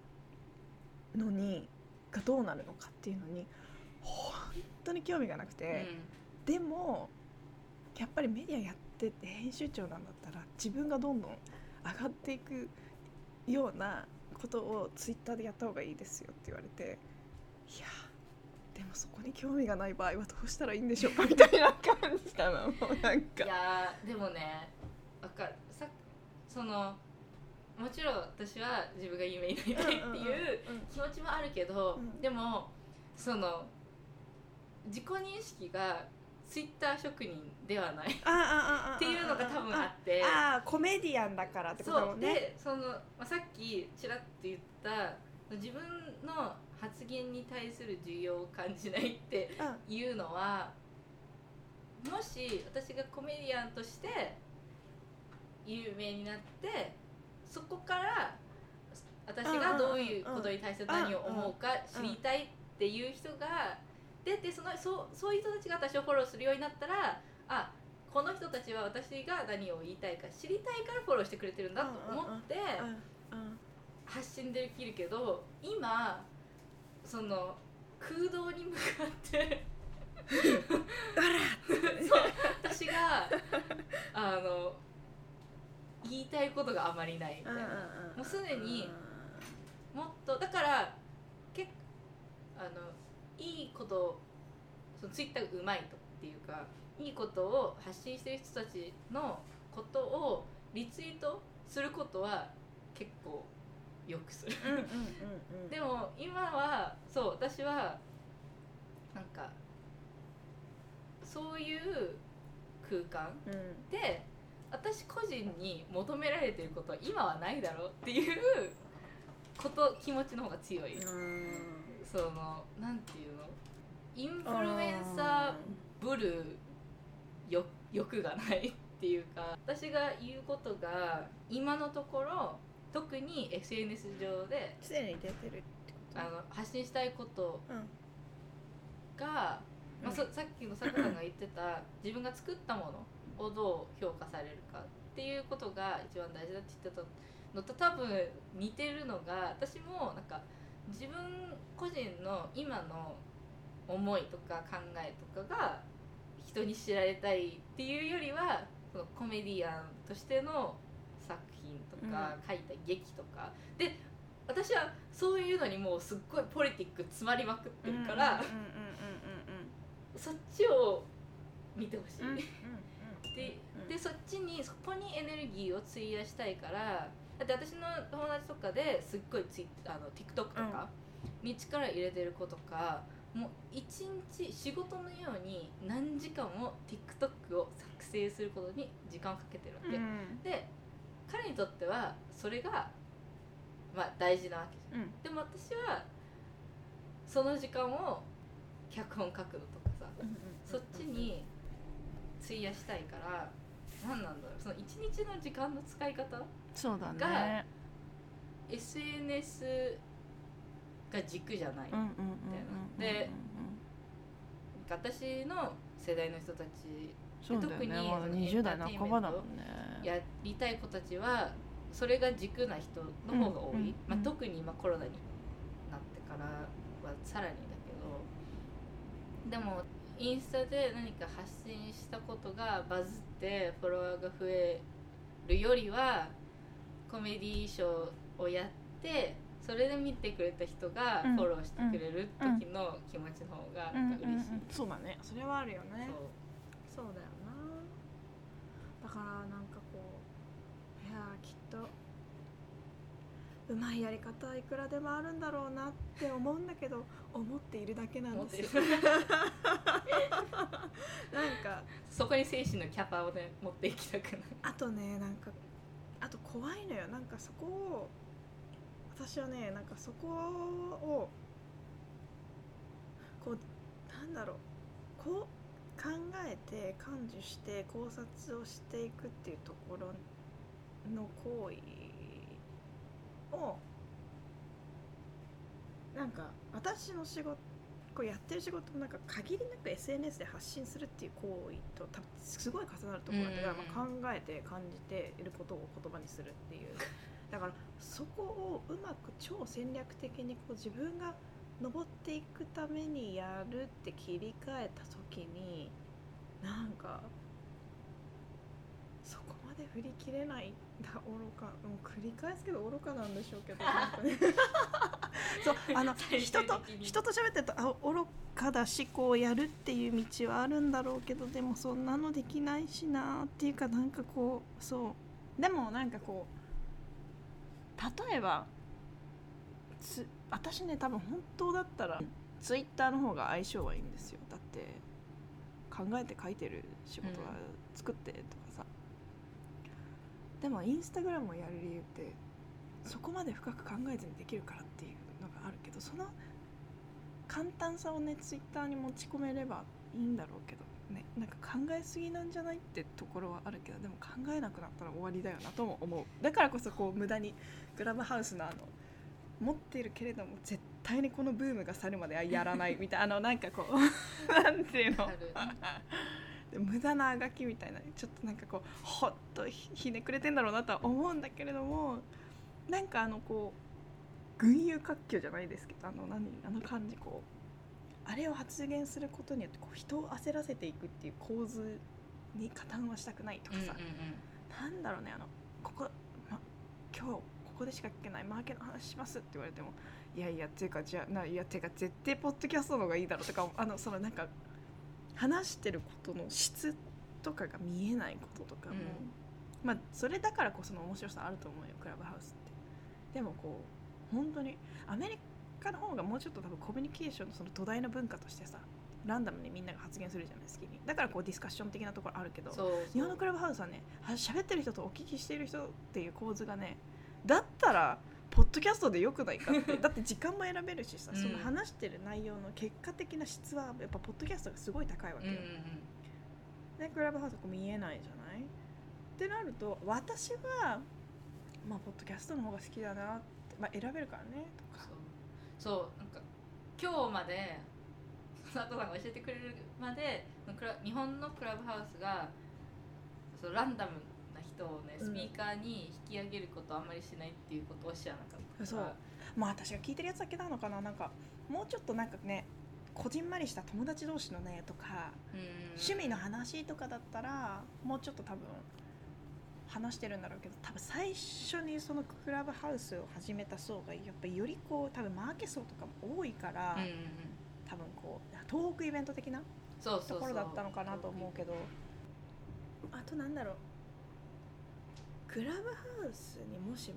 S2: のにがどうなるのかっていうのに本当に興味がなくて、でもやっぱりメディアやってて編集長なんだったら自分がどんどん上がっていくようなことをツイッターでやった方がいいですよって言われていやでもそこに興味がない場合はどうしたらいいんでしょうかみたいな感じだなもうなん
S1: い
S2: か。
S1: やーでもねわかるさそのもちろん私は自分が有名になりたいっていう気持ちもあるけど、
S2: うん
S1: でもその自己認識がツイッター職人ではない。っていうのが多分あって。
S2: ああコメディアンだからってことだ
S1: そ
S2: もね。
S1: う。んでその、まあ、さっきちらっと言った自分の発言に対する需要を感じないって
S2: うん。
S1: いうのはもし私がコメディアンとして有名になってそこから私がどういうことに対して何を思うか知りたいっていう人が出てそのそうそういう人たちが私をフォローするようになったらあこの人たちは私が何を言いたいか知りたいからフォローしてくれてるんだと思って発信できるけど今その空洞に向かってそう私があの言いたいことがあまりないみたいな、もうすでにもっとだからけあのいいことそのツイッターがうまいとっていうかいいことを発信してる人たちのことをリツイートすることは結構よくする。でも今はそう私はなんかそういう空間
S2: うん。
S1: で私個人に求められてることは今はないだろうっていうこと気持ちの方が強い、そのなんていうの？インフルエンサーぶる欲欲がないっていうか私が言うことが今のところ特に SNS 上であの発信したいこと
S2: うん。
S1: が、まあ、さっきのさくさんが言ってた自分が作ったものをどう評価されるかっていうことが一番大事だって言ってたのと多分似てるのが私もなんか自分個人の今の思いとか考えとかが人に知られたいっていうよりはそのコメディアンとしての作品とか、書いた劇とか。で私はそういうのにもうすっごいポリティック詰まりまくってるから、そっちを見てほしい、で
S2: うん
S1: でそっちにそこにエネルギーを費やしたいからだって私の友達とかですっごいツイあの TikTok とかに力入れてる子とかもう一日仕事のように何時間も TikTok を作成することに時間をかけてるわけ、
S2: うん。
S1: で彼にとってはそれがまあ大事なわけじゃん。
S2: うん。
S1: でも私はその時間を脚本書くのとかさそっちに費やしたいから何なんだろう。その一日の時間の使い方
S2: そうだ
S1: が
S2: ね
S1: SNS が軸じゃない、
S2: うんうんうんうん
S1: で私の世代の人たち
S2: そうだよ
S1: 特に
S2: ねまだ
S1: その
S2: 20代半ばだもんね。
S1: やりたい子たちはそれが軸な人の方が多い、
S2: うんうん。
S1: まあ、特に今コロナになってからはさらにだけど。でもインスタで何か発信したことがバズってフォロワーが増えるよりはコメディーショーをやってそれで見てくれた人が
S2: うん。
S1: フォローしてくれる時の気持ちの方がなんか嬉しい、
S2: そうだね。それはあるよね。
S1: そう。
S2: そうだよな。だからなんかこういやーきっとうまいやり方いくらでもあるんだろうなって思うんだけど思っているだけなんですよ。なんか
S1: そこに精神のキャパをね持っていきたくない
S2: あとねなんかあと怖いのよ。なんかそこを私はねなんかそこをこうなんだろう。こう考えて感受して考察をしていくっていうところの行為をなんか私の仕事こうやってる仕事もなんか限りなく SNS で発信するっていう行為と多分すごい重なるところだから、まあ、考えて感じていることを言葉にするっていう。だからそこをうまく超戦略的にこう自分が登っていくためにやるって切り替えた時になんかそこまで振り切れないだ愚か。もう繰り返すけど愚かなんでしょうけど。そうあの人と人と喋ってるとあ愚かだしこうやるっていう道はあるんだろうけどでもそんなのできないしなっていうかなんかこうそう。でもなんかこう例えばつ私ね多分本当だったらツイッターの方が相性はいいんですよ。だって考えて書いてる仕事は作ってとでもインスタグラムをやる理由ってそこまで深く考えずにできるからっていうのがあるけどその簡単さをねツイッターに持ち込めればいいんだろうけどねなんか考えすぎなんじゃないってところはあるけどでも考えなくなったら終わりだよなとも思う。だからこそこう無駄にクラブハウスのあの持っているけれども絶対にこのブームが去るまではやらないみたいなあのなんかこう なんていうの？無駄なあがきみたいなちょっとなんかこうほっとひひねくれてんだろうなとは思うんだけれどもなんかあのこう群雄割拠じゃないですけどあの何あの感じこうあれを発言することによってこう人を焦らせていくっていう構図に加担はしたくないとかさ、なんだろうねあのここ、ま、今日ここでしか聞けないマーケの話しますって言われてもいやいやていうかじゃあないやていうか絶対ポッドキャストの方がいいだろうとかあのそのなんか話してることの質とかが見えないこととかも、
S1: うん。
S2: まあそれだからこその面白さあると思うよクラブハウスって。でもこう本当にアメリカの方がもうちょっと多分コミュニケーションのその土台の文化としてさランダムにみんなが発言するじゃない好きに。だからこうディスカッション的なところあるけど日本のクラブハウスはねは喋ってる人とお聞きしている人っていう構図がねだったらポッドキャストでよくないかって。だって時間も選べるしさ、
S1: うん。
S2: その話してる内容の結果的な質はやっぱポッドキャストがすごい高いわけよ、
S1: うんうんうん。
S2: でクラブハウス見えないじゃない。ってなると私はまあポッドキャストの方が好きだなって、まあ、選べるからねとか。
S1: そう。なんか今日まで佐藤さんが教えてくれるまでクラ日本のクラブハウスがそうランダムな人をね
S2: うん。
S1: スピーカーに引き上げることをあんまりしないっていうことを知らなかった
S2: そう。まあ私が聞いてるやつだけなのかな。なんかもうちょっとなんかねこじんまりした友達同士のねとか
S1: うん。
S2: 趣味の話とかだったらもうちょっと多分話してるんだろうけど多分最初にそのクラブハウスを始めた層がやっぱりよりこう多分マーケ層とかも多いから、
S1: うんうんうん。
S2: 多分こう東北イベント的なところだったのかなと思うけど。あとなんだろうクラブハウスにもしも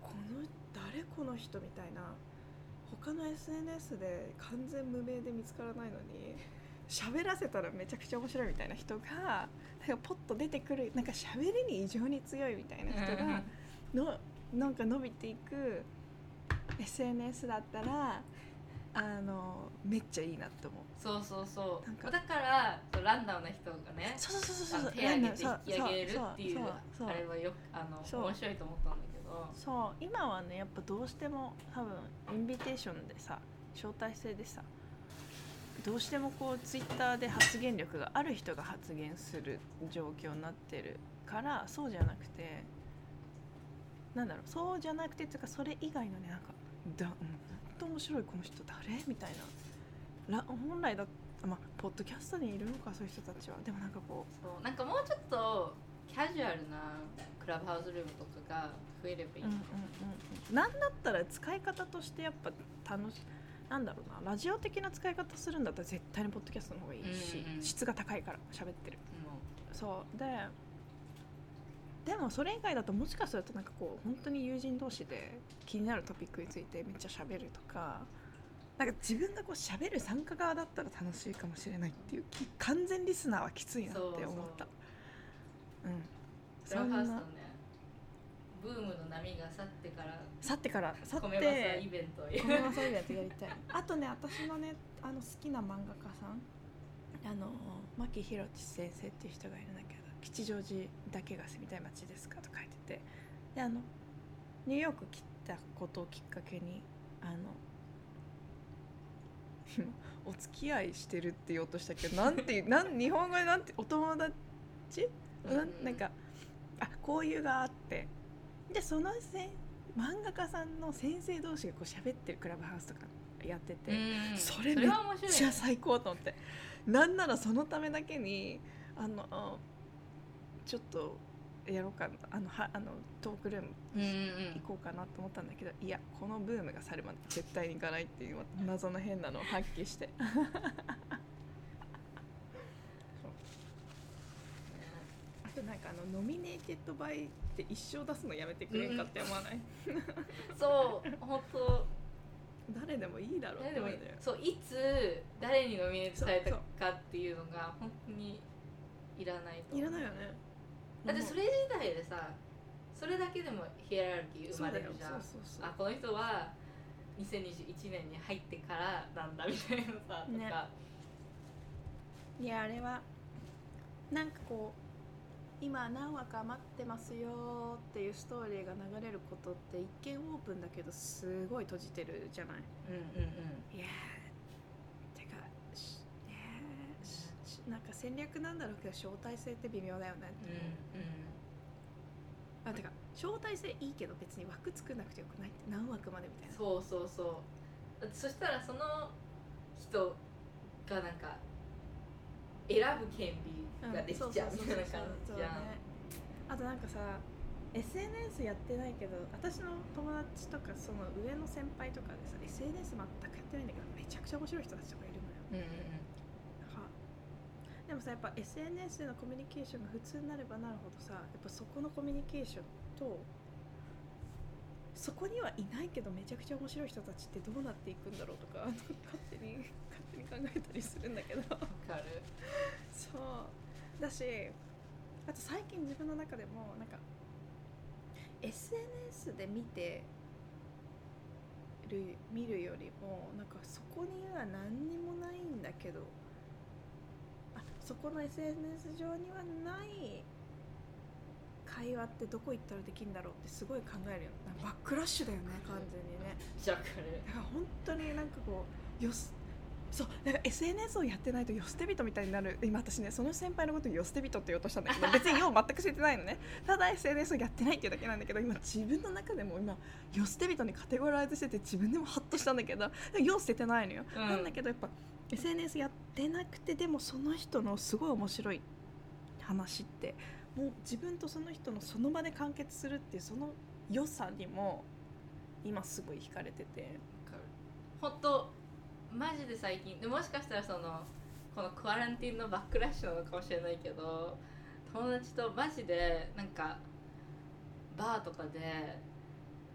S2: この誰この人みたいな他の SNS で完全無名で見つからないのに 喋らせたらめちゃくちゃ面白いみたいな人がなんかポッと出てくるなんか喋りに異常に強いみたいな人がのなんか伸びていく SNS だったらあのめっちゃいいなって思う。
S1: そうそうそう。だからランダムな人がね
S2: そうそうそうそう
S1: 手挙げて引き上げるっていうあれはよくあの
S2: そう。
S1: 面白いと思ったんだけど。
S2: そう今はねやっぱどうしても多分インビテーションでさ招待制でさどうしてもこうツイッターで発言力がある人が発言する状況になってるからそうじゃなくてなんだろうそうじゃなくてっていうかそれ以外のねなんかだ、うん、本当面白いこの人誰？みたいな。ら本来だまあポッドキャストにいるのかそういう人たちは。でもなんかこ
S1: そうなんかもうちょっとキャジュアルなクラブハウスルームとかが増えればいい、
S2: う、うんうんうんうん、なんだったら使い方としてやっぱ楽しなんだろうな。ラジオ的な使い方するんだったら絶対にポッドキャストの方がいいし、
S1: うんうん
S2: 質が高いから喋ってる。
S1: も
S2: そう。ででもそれ以外だともしかするとなんかこう本当に友人同士で気になるトピックについてめっちゃ喋るとかなんか自分がこう喋る参加側だったら楽しいかもしれないっていうき完全リスナーはきついなって思った。うん。
S1: うクラブハウスねブームの波が去ってから
S2: 去ってから去っ
S1: 米マサ
S2: て
S1: イベントをや
S2: このままそういうやりたい。あとね私のねあの好きな漫画家さんあの牧宏知先生っていう人がいるんだけど「吉祥寺だけが住みたい街ですか?」と書いててであのニューヨーク来たことをきっかけにあの今 お付き合いしてるって言おうとしたけど なんていうなん日本語でなんてお友達？なんなんかあ交友があって。でそのせ漫画家さんの先生同士がこう喋ってるクラブハウスとかやってて、
S1: うん。
S2: それめっ
S1: は面白い
S2: じゃあ最高と思って。なんならそのためだけにあのあちょっとやろうかな。あのはあのトークルーム
S1: うんうん
S2: 行こうかなと思ったんだけど、いやこのブームが去るまで絶対に行かないっていう謎の変なのを発揮して。あとなんかあの nominated by って一生出すのやめてくれんかって思わない、
S1: そう本当
S2: 誰でもいいだろうって思うんだよ
S1: そういつ誰にノミネートされたかっていうのが本当にいらないと思う。
S2: いらないよね
S1: だってそれ自体でさそれだけでもヒエラルキー生まれるじゃん。あこの人は2021年に入ってからなんだみたいなさとか、
S2: ね。いやあれはなんかこう今何話か待ってますよっていうストーリーが流れることって一見オープンだけどすごい閉じてるじゃない。
S1: うんうんうん。
S2: いやーてかしねーししなんか戦略なんだろうけど招待制って微妙だよねって
S1: う。んうん。
S2: あてか招待制いいけど別に枠作んなくてよくないって何枠までみたいな。
S1: そうそうそう。そしたらその人がなんか選ぶ権利ができちゃうみたいな感じじゃん。
S2: あとなんかさ SNS やってないけど私の友達とかその上の先輩とかでさ SNS 全くやってないんだけどめちゃくちゃ面白い人たちとかいるのよ
S1: うんうん
S2: なんかでもさやっぱ SNS でのコミュニケーションが普通になればなるほどさやっぱそこのコミュニケーションとそこにはいないけどめちゃくちゃ面白い人たちってどうなっていくんだろうとか勝手に勝手に考えたりするんだけど。
S1: わかる。
S2: そう。だしあと最近自分の中でもなんか SNS で見てる見るよりもなんかそこには何にもないんだけどあそこの SNS 上にはない会話ってどこ行ったらできるんだろうってすごい考えるよ。バックラッシュだよね完全にね。だから本当になんかこうよすそう SNS をやってないとよ捨て人みたいになる。今私ねその先輩のことをよ捨て人って言おうとしたんだけど別によう全く知ってないのね。ただ SNS をやってないっていうだけなんだけど今自分の中でも今よ捨て人にカテゴライズしてて自分でもハッとしたんだけどよう捨ててないのよ、
S1: うん
S2: なんだけどやっぱ SNS やってなくてでもその人のすごい面白い話ってもう自分とその人のその場で完結するっていうその良さにも今すごい惹かれてて。
S1: わかる本当マジで最近でもしかしたらそのこのクアランティンのバックラッシュなのかもしれないけど友達とマジでなんかバーとかで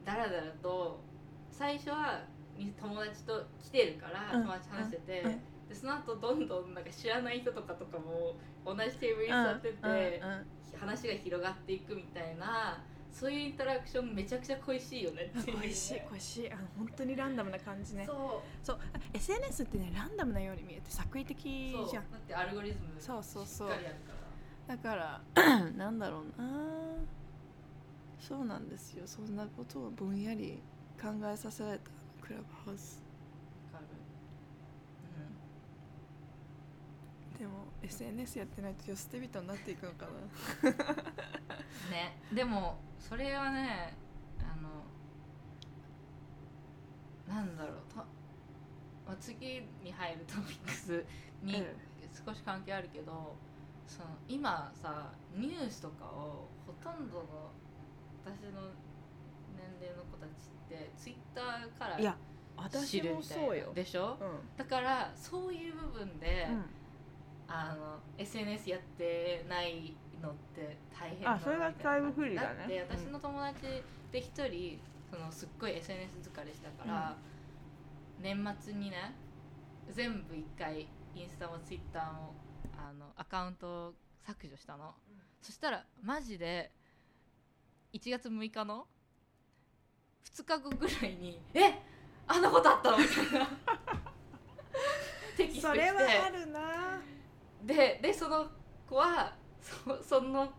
S1: ダラダラと最初は友達と来てるから
S2: うん。
S1: 友達と話してて、
S2: うん。
S1: でその後どんどんなんか知らない人とかとかも同じテーブルに座ってて、話が広がっていくみたいなそういうインタラクションめちゃくちゃ恋しいよねっていう、ね、
S2: 恋しい恋しい。あの本当にランダムな感じね。
S1: そ
S2: そう。あ SNS ってねランダムなように見えて作為的じゃん。
S1: だってアルゴリズム
S2: そうそうそう。だから なんだろうな。そうなんですよ。そんなことをぼんやり考えさせられたクラブハウス。
S1: わかる
S2: でも SNS やってないとよ捨て人になっていくのかな。
S1: う んね。でもそれはねあのなんだろう。と、まあ、次に入るトピックス に
S2: うん
S1: 少し関係あるけど、その今さニュースとかをほとんどの私の年齢の子たちってツイッターから
S2: いや私もそうよ。
S1: でしょ？
S2: うん。
S1: だからそういう部分で、あの SNS やってないのって大変
S2: あそれがだいぶ不利だね。
S1: だって私の友達で一人そのすっごい SNS 疲れしたから、年末にね全部一回インスタもツイッターもあのアカウントを削除したの、そしたらマジで1月6日の2日後ぐらいに「えあんなことあったの?」みたいな。テキスト来て。
S2: それはあるな。
S1: ででその子はそその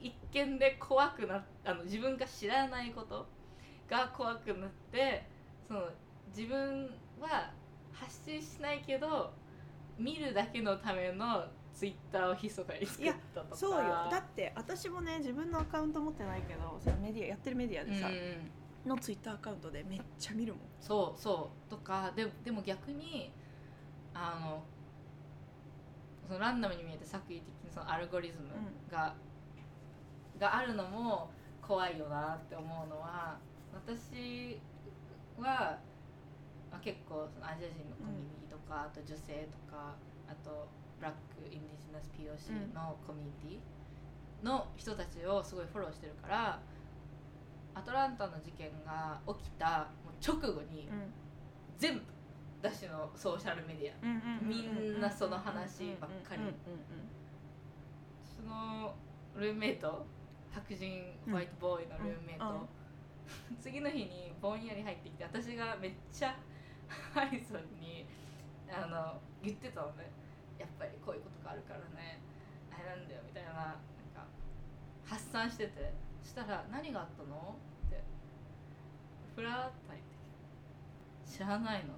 S1: 一見で怖くなっあの自分が知らないことが怖くなってその自分は発信しないけど見るだけのためのツイッターを密かに作ったとか。
S2: そうよ。だって私もね自分のアカウント持ってないけどそのメディアやってるメディア
S1: うん
S2: でさ、のツイッターアカウントでめっちゃ見るもん。
S1: そうそう。とかででも逆にあのそのランダムに見えて作為的にそのアルゴリズムが、があるのも怖いよなって思うのは私は、まあ、結構そのアジア人のコミュニティとか、あと女性とかあとブラックインディジナス POC のコミュニティの人たちをすごいフォローしてるからアトランタの事件が起きた直後に全部私のソーシャルメディア。みんなその話ばっかり。そのルームメイト白人ホワイトボーイのルームメイト、次の日にぼんやり入ってきて私がめっちゃハリソンにあの言ってたのね。やっぱりこういうことがあるからね。あれなんだよみたいななんか発散してて。そしたら「何があったの?」ふらーっと入ってきて「知らないの?」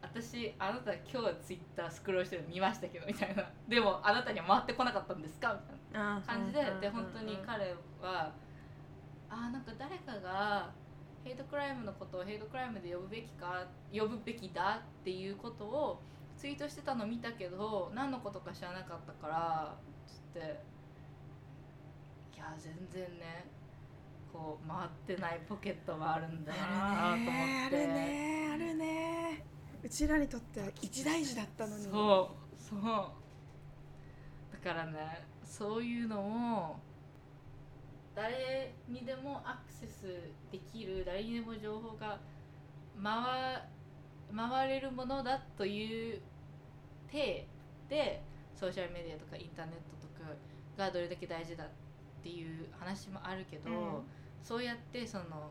S1: 私あなた今日ツイッタースクロールしてるの見ましたけどみたいな。でもあなたには回ってこなかったんですか？みたいな。感じでで本当に彼はあーなんか誰かがヘイトクライムのことをヘイトクライムで呼ぶべきか呼ぶべきだっていうことをツイートしてたの見たけど何のことか知らなかったからつって。いや全然ねこう回ってないポケットがあるんだなと思って。
S2: あるねあるね。うちらにとっては一大事だったのに。
S1: そうそう。だからねそういうのを誰にでもアクセスできる誰にでも情報が回回れるものだという体でソーシャルメディアとかインターネットとかがどれだけ大事だっていう話もあるけど、
S2: うん
S1: そうやってその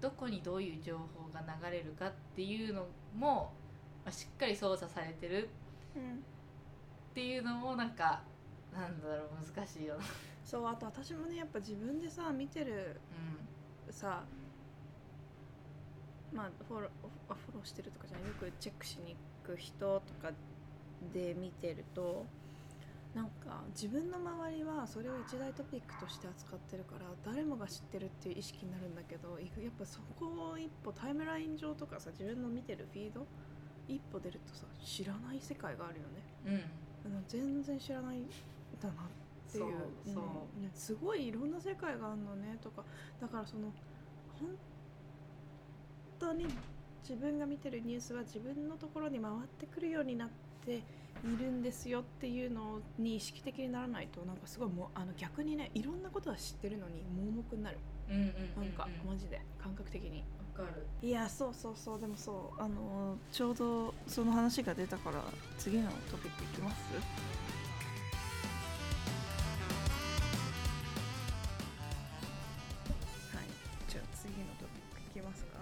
S1: どこにどういう情報が流れるかっていうのも、まあ、しっかり操作されてる
S2: うん
S1: っていうのもなんかなんだろう難しいよな、
S2: そうあと私もねやっぱ自分でさ見てるさまあフォローあフォローしてるとかじゃないよくチェックしに行く人とかで見てるとなんか自分の周りはそれを一大トピックとして扱ってるから誰もが知ってるっていう意識になるんだけどいやっぱそこを一歩タイムライン上とかさ自分の見てるフィード一歩出るとさ知らない世界があるよね。
S1: うん、
S2: 全然知らないんだなっていう。
S1: そうそう。
S2: うんねすごいいろんな世界があるのねとかだからその本当に自分が見てるニュースは自分のところに回ってくるようになっているんですよっていうのに意識的にならないとなんかすごいもうあの逆にねいろんなことは知ってるのに盲目になる。
S1: うんうんうんうん。
S2: なんかマジで感覚的に。
S1: わかる。
S2: いやそうそうそう。でもそうあのちょうどその話が出たから次のトピックいきます？はい。じゃあ次のトピックいきますか？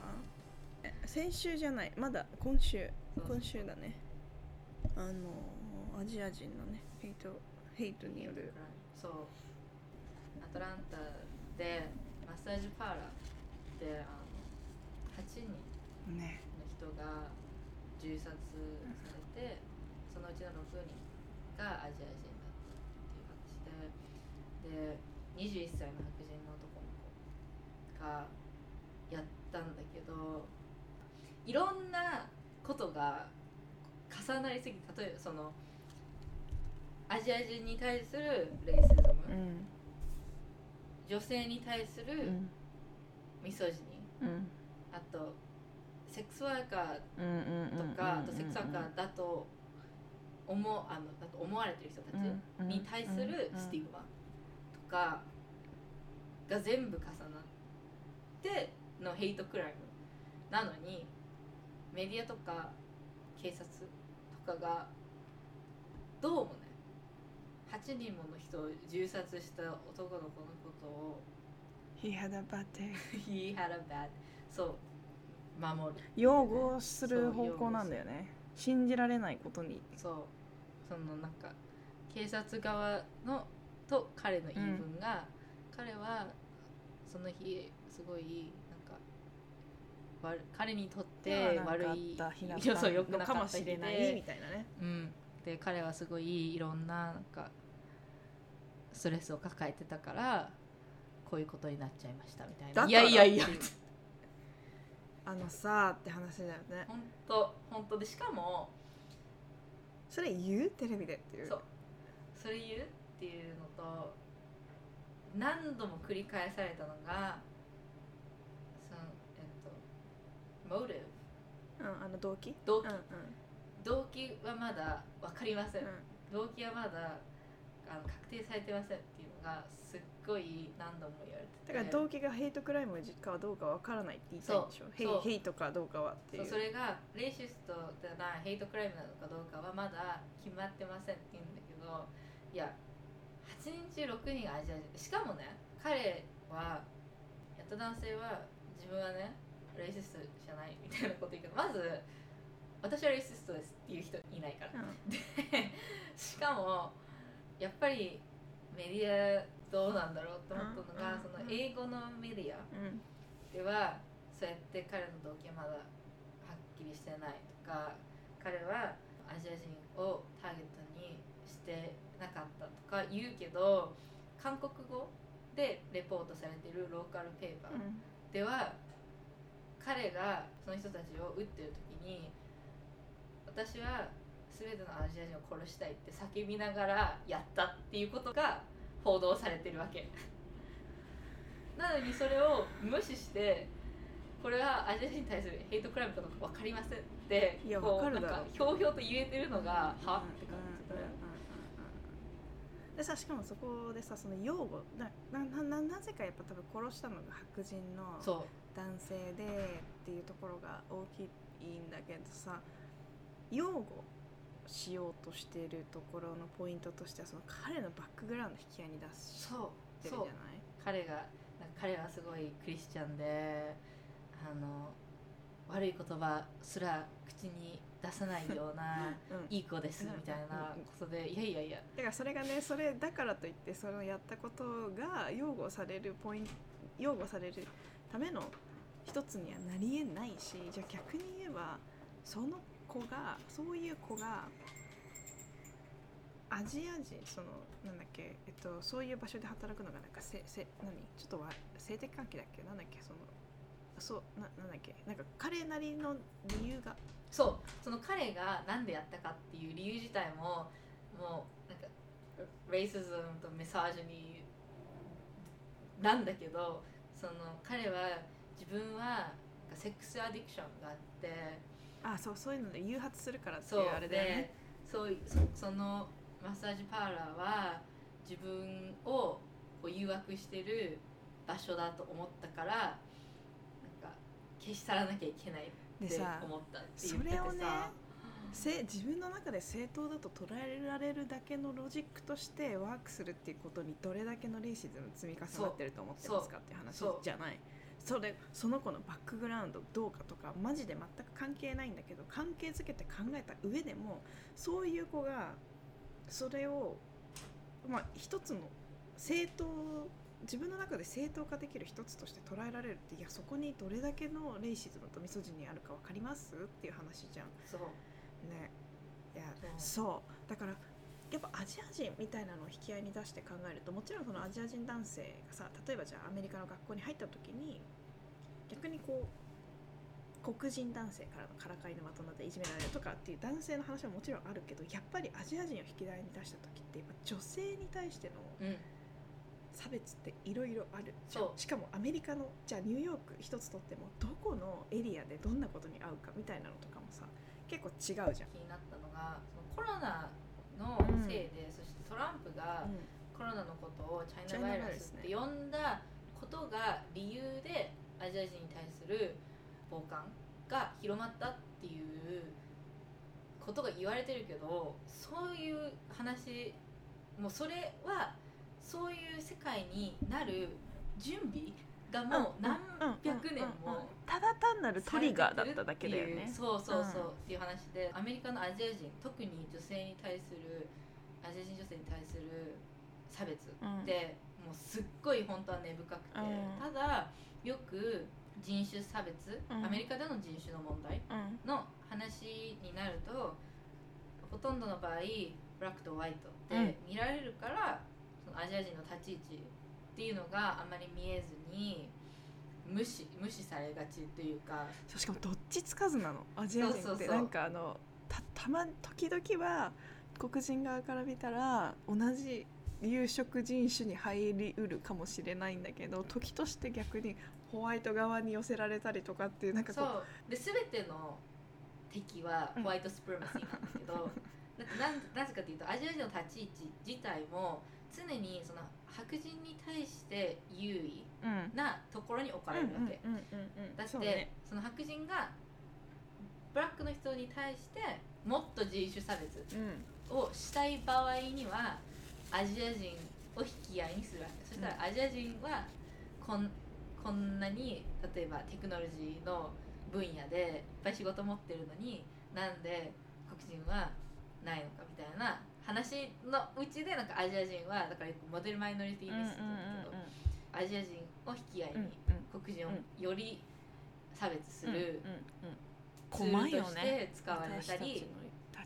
S2: え先週じゃない。まだ今週。今週だねあのアジア人のねヘイトヘイトによる。
S1: そう。アトランタでマッサージパーラーであの8人
S2: ね
S1: の人が銃殺されてそのうちの6人がアジア人だったっていう話でで21歳の白人の男の子がやったんだけどいろんなことが重なりすぎて例えばそのアジア人に対するレイシズム、
S2: うん。
S1: 女性に対する
S2: うん。
S1: ミソジニ
S2: うん。
S1: あとセックスワーカーとか、あとセックスワーカーだと思うあのだと思われてる人たち
S2: うん
S1: に対するスティグマとかが全部重なってのヘイトクライムなのにメディアとか警察とかがどうもね8人もの人を銃殺した男の子のことを
S2: He had a bad day
S1: He had a bad そう守る。
S2: 擁護する方向なんだよね。信じられないことに。
S1: そう。そのなんか警察側のと彼の言い分が、彼はその日すごい彼にとって悪い
S2: なんかあった日だっ
S1: いやそう良くなかった日
S2: しれないみ
S1: で
S2: たいなね。
S1: うん、で彼はすごいいろんななんかストレスを抱えてたからこういうことになっちゃいましたみたいな。いやいやいや。
S2: あのさって話だよね。
S1: 本当本当でしかも
S2: それ言う？テレビでっていう。
S1: そう。それ言う？っていうのと何度も繰り返されたのがそのえっとモ t ティ
S2: うん、あの動機？
S1: 動機？
S2: うんうん。
S1: 動機はまだ分かりません、
S2: うん。
S1: 動機はまだあの確定されてませんっていうのがすっごい何度も言われてて。
S2: だから動機がヘイトクライムかどうかわからないって言いたいんでしょ？ヘイ
S1: そう。
S2: ヘイトかどうかはってい
S1: そううそれがレイシストじゃないヘイトクライムなのかどうかはまだ決まってませんって言うんだけどいや8人中6人がアジア人しかもね彼はやった男性は自分はねレイシストじゃないみたいなこと言うけどまず私はレイシストですっていう人いないから。
S2: うん。
S1: でしかもやっぱりメディアどうなんだろうと思ったのが、
S2: うん。
S1: その英語のメディア
S2: うん。
S1: ではそうやって彼の動機はまだはっきりしてないとか彼はアジア人をターゲットにしてなかったとか言うけど韓国語でレポートされてるローカルペーパー
S2: うん。
S1: では彼がその人たちを撃ってる時に私は全てのアジア人を殺したいって叫びながらやったっていうことが 報道されてるわけ。なのにそれを無視してこれはアジア人に対するヘイトクライムかどうか分かりませんって
S2: いや
S1: こうなんかひょうひょうと言えてるのが、は？って感じで、
S2: でさしかもそこでさその擁護ななななぜかやっぱ多分殺したのが白人の
S1: そ
S2: 男性でっていうところが大きいんだけどさ擁護しようとしているところのポイントとしてはその彼のバックグラウンド引き合いに出
S1: う
S2: し
S1: そう
S2: てるじゃない？
S1: 彼が彼はすごいクリスチャンであの悪い言葉すら口に出さないような
S2: うん
S1: いい子ですみたいなことでいやいやいや。
S2: だからそれがねそれだからといってそのやったことが擁護されるポイント擁護されるための一つにはなりえないしじゃあ逆に言えばその子がそういう子がアジア人そのなんだっけ、えっと、そういう場所で働くのがなんかせせ何？ちょっとわ性的関係だっけ？なんだっけ？そのそうななんだっけ？なんか彼なりの理由が。
S1: そう。その彼が何でやったかっていう理由自体ももうなんかレイシズムとメサージュになんだけどその彼は自分はセックスアディクションがあって。
S2: あそうそういうので誘発するからってい
S1: そう。う
S2: あれだよね。
S1: でそうそそのマッサージパーラーは自分をこう誘惑してる場所だと思ったからなんか消し去らなきゃいけないって思ったって言ってて
S2: それをね
S1: さ
S2: せ自分の中で正当だと捉えられるだけのロジックとしてワークするっていうことにどれだけのレイシズム積み重なってると思ってますかっていう話じゃないそれその子のバックグラウンドどうかとかマジで全く関係ないんだけど関係づけて考えた上でもそういう子がそれをまあ一つの正当自分の中で正当化できる一つとして捉えられるっていやそこにどれだけのレイシズムとミソジニあるか分かりますっていう話じゃん。
S1: そう。
S2: ね。いや
S1: そ
S2: そう。だからやっぱアジア人みたいなのを引き合いに出して考えるともちろんそのアジア人男性がさ例えばじゃあアメリカの学校に入った時に逆にこう黒人男性からのからかいの的なでいじめられるとかっていう男性の話はもちろんあるけどやっぱりアジア人を引き合いに出した時ってやっぱ女性に対しての
S1: うん。
S2: 差別っていろいろあるじゃん。
S1: そう。
S2: しかもアメリカのじゃあニューヨーク一つとってもどこのエリアでどんなことに合うかみたいなのとかもさ結構違うじゃん。
S1: 気になったのがそのコロナのせいで、そしてトランプがコロナのことをチャイナバイラスって呼んだことが理由でアジア人に対する傍観が広まったっていうことが言われてるけどそういう話もうそれはそういう世界になる準備がもう何百年も
S2: ただ単なるトリガーだっただけだよね。
S1: そうそうそう、
S2: うん。
S1: っていう話でアメリカのアジア人特に女性に対するアジア人女性に対する差別って、もうすっごい本当は根深くて、
S2: うん。
S1: ただよく人種差別、
S2: うん。
S1: アメリカでの人種の問題
S2: うん。
S1: の話になるとほとんどの場合ブラックとホワイトって見られるから、そのアジア人の立ち位置っていうのがあまり見えずに無視無視されがちというか。
S2: そうしかもどっちつかずなの？アジア人って。
S1: そうそうそう。
S2: なんかあのたたま時々は黒人側から見たら同じ有色人種に入りうるかもしれないんだけど時として逆にホワイト側に寄せられたりとかっていうなんかこ
S1: そう。うで全ての敵はホワイトスプレマシー。なんですけど、だってなんなぜかというとアジア人の立ち位置自体も常にその白人に対して優位
S2: うん。
S1: なところに置かれるわけ、
S2: うんうんうんうん
S1: だってそ,、
S2: そうね。
S1: の白人がブラックの人に対してもっと人種差別
S2: うん。
S1: をしたい場合にはアジア人を引き合いにするわけ。そしたらアジア人はこんこんなに例えばテクノロジーの分野でいっぱい仕事持ってるのになんで黒人はないのかみたいな話のうちでなんかアジア人はだからモデルマイノリティリストだけど、アジア人を引き合いに黒人をより差別するツールとして使われたり、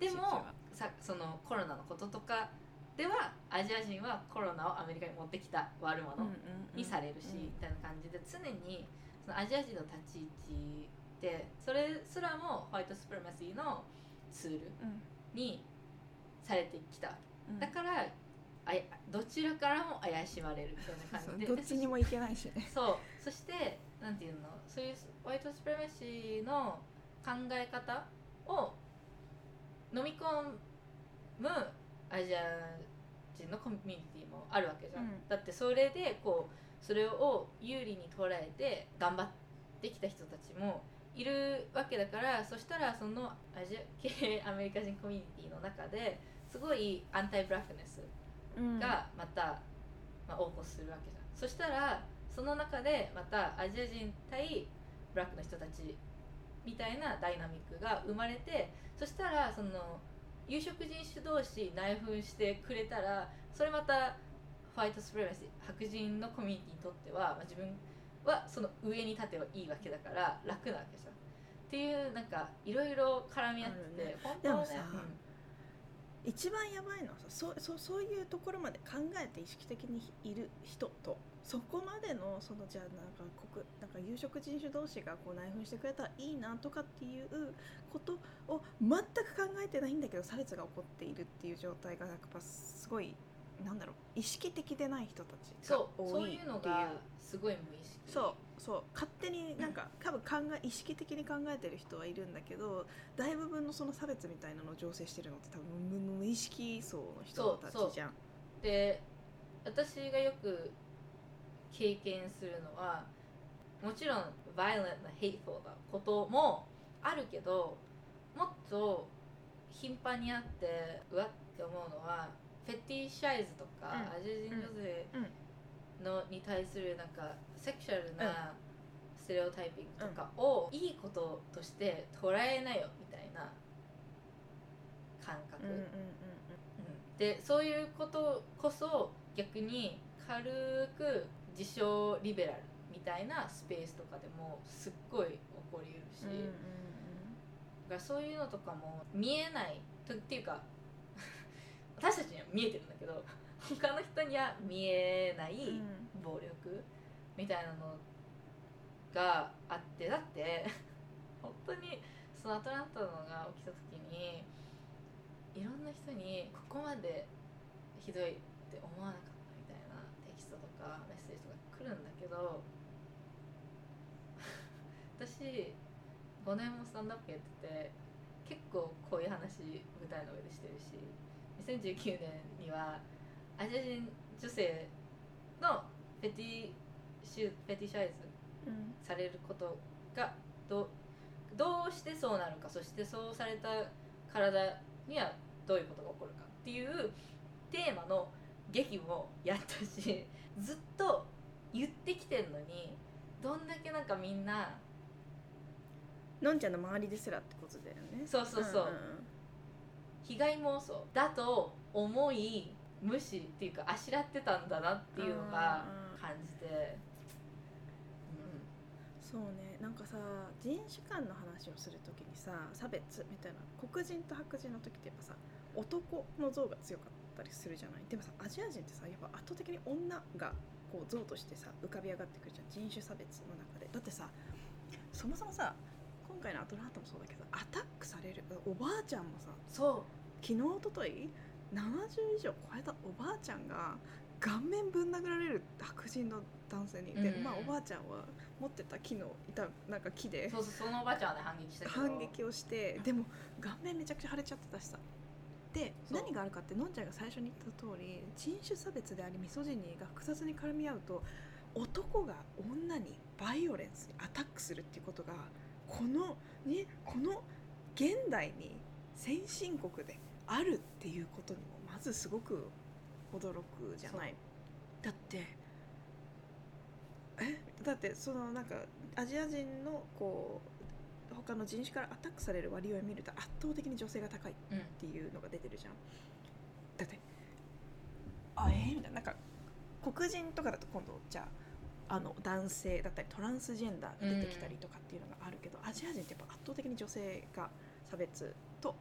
S1: でもさそのコロナのこととかではアジア人はコロナをアメリカに持ってきた悪者にされるし、みたいな感じで常にそのアジア人の立ち位置でそれすらもホワイトスプレマシーのツールにされてきた。だからあやどちらからも怪しまれるみたいな感じで。
S2: どっちにもいけないしね。
S1: そう。そしてなんていうの？そういうホワイトスプレマシーの考え方を飲み込むアジア人のコミュニティもあるわけじゃん、
S2: うん。
S1: だってそれでこうそれを有利に捉えて頑張ってきた人たちもいるわけだからそしたらそのアジア系アメリカ人コミュニティの中ですごいアンタイブラックネスがまた、まあ、横行するわけじゃん。そしたらその中でまたアジア人対ブラックの人たちみたいなダイナミックが生まれてそしたらその有色人種同士内紛してくれたらそれまたホワイトスプレマシー白人のコミュニティにとっては、まあ、自分はその上に立てばいいわけだから楽なわけじゃん。っていうなんかいろいろ絡み合ってて、
S2: ね。
S1: 本当はね
S2: 一番やばいのはさそうそうそういうところまで考えて意識的にいる人とそこまでのそのじゃあなんか国なんか有色人種同士がこう内紛してくれたらいいなとかっていうことを全く考えてないんだけど差別が起こっているっていう状態がやっぱすごいなんだろう意識的でない人たちが多い。っていう
S1: のがすごい無意識。
S2: そう。そう。勝手になんか多分考え意識的に考えてる人はいるんだけど大部分のその差別みたいなのを醸成してるのって多分無無意識層の人たちじゃん。
S1: で私がよく経験するのはもちろん violent な hateful なこともあるけどもっと頻繁にあってうわって思うのはフェティシャイズとか、
S2: うん。
S1: アジア人女性のに対するなんかセクシャルなステレオタイピングとかをいいこととして捉えなよみたいな感覚、
S2: うんうんうん。
S1: うん。でそういうことこそ逆に軽く自称リベラルみたいなスペースとかでもすっごい起こりうるし、
S2: うん
S1: そういうのとかも見えないとっていうか 私たちには見えてるんだけど他の人には見えない
S2: うん。
S1: 暴力みたいなのがあってだって 本当にそのアトランタのが起きた時にいろんな人にここまでひどいって思わなかったみたいなテキストとかメッセージとか来るんだけど 私5年もスタンダップやってて結構こういう話舞台の上でしてるし2019年にはアジア人女性のフェティシュフェティシャイズ
S2: うん。
S1: されることがどうどうしてそうなるかそしてそうされた体にはどういうことが起こるかっていうテーマの劇もやったしずっと言ってきてんのにどんだけなんかみんな
S2: のんちゃんの周りですらってことだよね。
S1: そうそうそう。ん被害妄想。だと思い無視っていうかあしらってたんだなっていうのが
S2: うんうん
S1: 感じて、
S2: そうね。なんかさ人種間の話をするときにさ差別みたいな黒人と白人の時ってやっぱさ男の像が強かったりするじゃない？でもさアジア人ってさやっぱ圧倒的に女がこう像としてさ浮かび上がってくるじゃん。人種差別の中で。だってさそもそもさ今回のアトランタもそうだけどアタックされるおばあちゃんもさ
S1: そ
S2: 昨日おととい70以上超えたおばあちゃんが顔面ぶん殴られる白人の男性に、で
S1: うん
S2: まあおばあちゃんは持ってた木の板なんか木
S1: う
S2: で
S1: そうそうそのおばあちゃんはね反撃したけど。
S2: 反撃をしてでも顔面めちゃくちゃ腫れちゃってたしさで何があるかってのんちゃんが最初に言った通り人種差別でありミソジニーが複雑に絡み合うと男が女にバイオレンスにアタックするっていうことがこのねこの現代に先進国であるっていうことにもまずすごく驚くじゃない。だってえ？だってそのなんかアジア人のこう他の人種からアタックされる割合を見ると圧倒的に女性が高いっ
S1: うん
S2: ていうのが出てるじゃん。だってあえー、みたいななんか黒人とかだと今度じゃああの男性だったりトランスジェンダーが出てきたりとかっていうのがあるけど、アジア人ってやっぱ圧倒的に女性が差別と、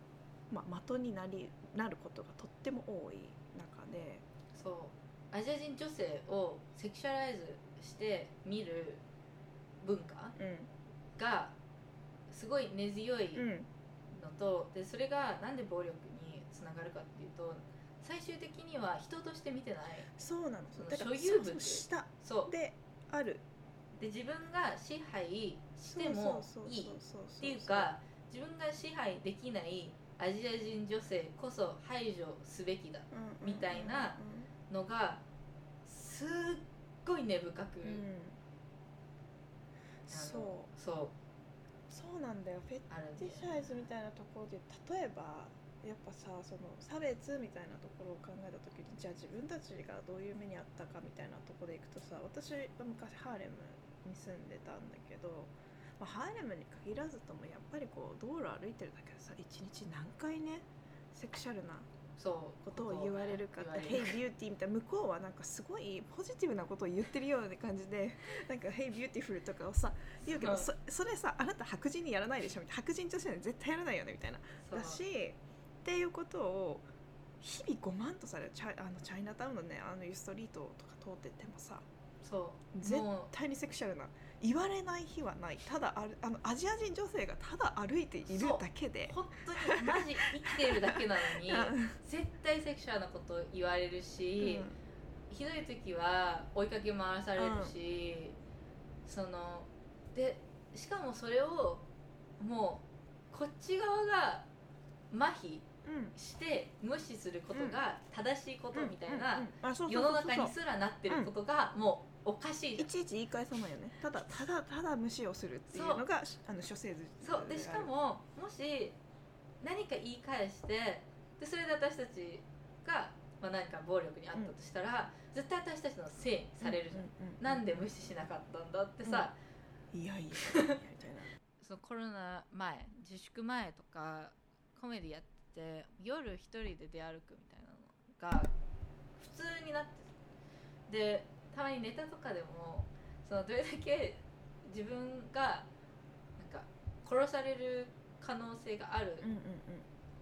S2: まあ、的になりなることがとっても多い中で。
S1: そう。アジア人女性をセクシャライズして見る文化
S2: うん。
S1: がすごい根強い
S2: うん。
S1: のと、でそれがなんで暴力につながるかっていうと最終的には人として見てない。
S2: そうなの
S1: その所有物。
S2: 下
S1: そう。
S2: である。
S1: で自分が支配してもいいっ
S2: って
S1: いうか自分が支配できないアジア人女性こそ排除すべきだみたいなのがすっごい根深く、
S2: うん。そう。
S1: そう
S2: そうなんだよ。フェティシャイズみたいなところで例えばやっぱさその差別みたいなところを考えた時にじゃあ自分たちがどういう目にあったかみたいなところでいくとさ私は昔ハーレムに住んでたんだけど、まあ、ハーレムに限らずともやっぱりこう道路歩いてるだけでさ一日何回ねセクシャルなことを言われるかって「
S1: 言わ
S2: Hey
S1: れる
S2: Beauty」みたいな向こうはなんかすごいポジティブなことを言ってるような感じで なんか「Hey Beautiful」とかをさ言うけど
S1: そ
S2: そそれさあなた白人にやらないでしょみたいな。白人女性に絶対やらないよねみたいな。だしっていうことを日々5万とされるチャイあのチャイナタウンのねあのユーストリートとか通っててもさ
S1: そう。
S2: 絶対にセクシャルな言われない日はない。ただあるあのアジア人女性がただ歩いているだけで。
S1: 本当にマジ生きてるだけなのに
S2: うん。
S1: 絶対セクシャルなこと言われるし、ひどい時は追いかけ回されるし、そのでしかもそれをもうこっち側が麻痺
S2: うん。
S1: して無視することが正しいことみたいな世の中にすらなってることがもうおかしい
S2: いちいち言い返さないよね。ただただただ無視をするっていうのがあの諸生図。
S1: そう。でしかももし何か言い返してでそれで私たちが、まあ、何か暴力にあったとしたら、絶対私たちのせいにされるじゃん、なんで無視しなかったんだってさ、
S2: いやいやいやみたいな。
S1: そのコロナ前自粛前とかコメディやってて夜一人で出歩くみたいなのが普通になってるでたまにネタとかでもそのどれだけ自分がなんか殺される可能性がある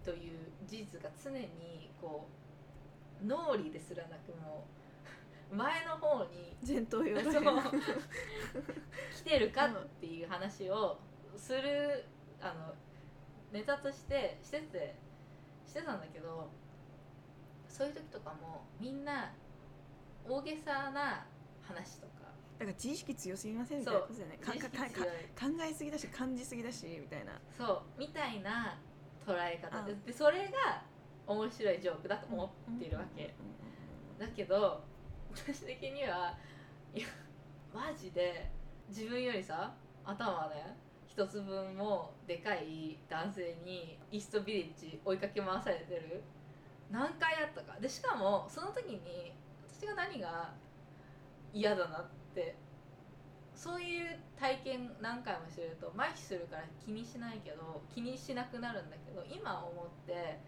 S1: という事実が常にこう脳裏ですらなくもう 前の方に
S2: うん前頭葉。
S1: 来てるかっていう話をするあのネタとしてしててしてたんだけどそういう時とかもみんな大げさな話とか。
S2: だから自意識強すぎませんみた
S1: そ
S2: いう。なことだよね。か
S1: 意識
S2: かか
S1: 強い。
S2: 考えすぎだし感じすぎだしみたいな。
S1: そう。みたいな捉え方で。
S2: うん。
S1: でそれが面白いジョークだと思っているわけ、だけど私的にはいやマジで自分よりさ頭ね一つ分もでかい男性にイーストビレッジ追いかけ回されてる。何回あったか。でしかもその時に私が何が嫌だなってそういう体験何回もしてると麻痺するから気にしないけど気にしなくなるんだけど今思って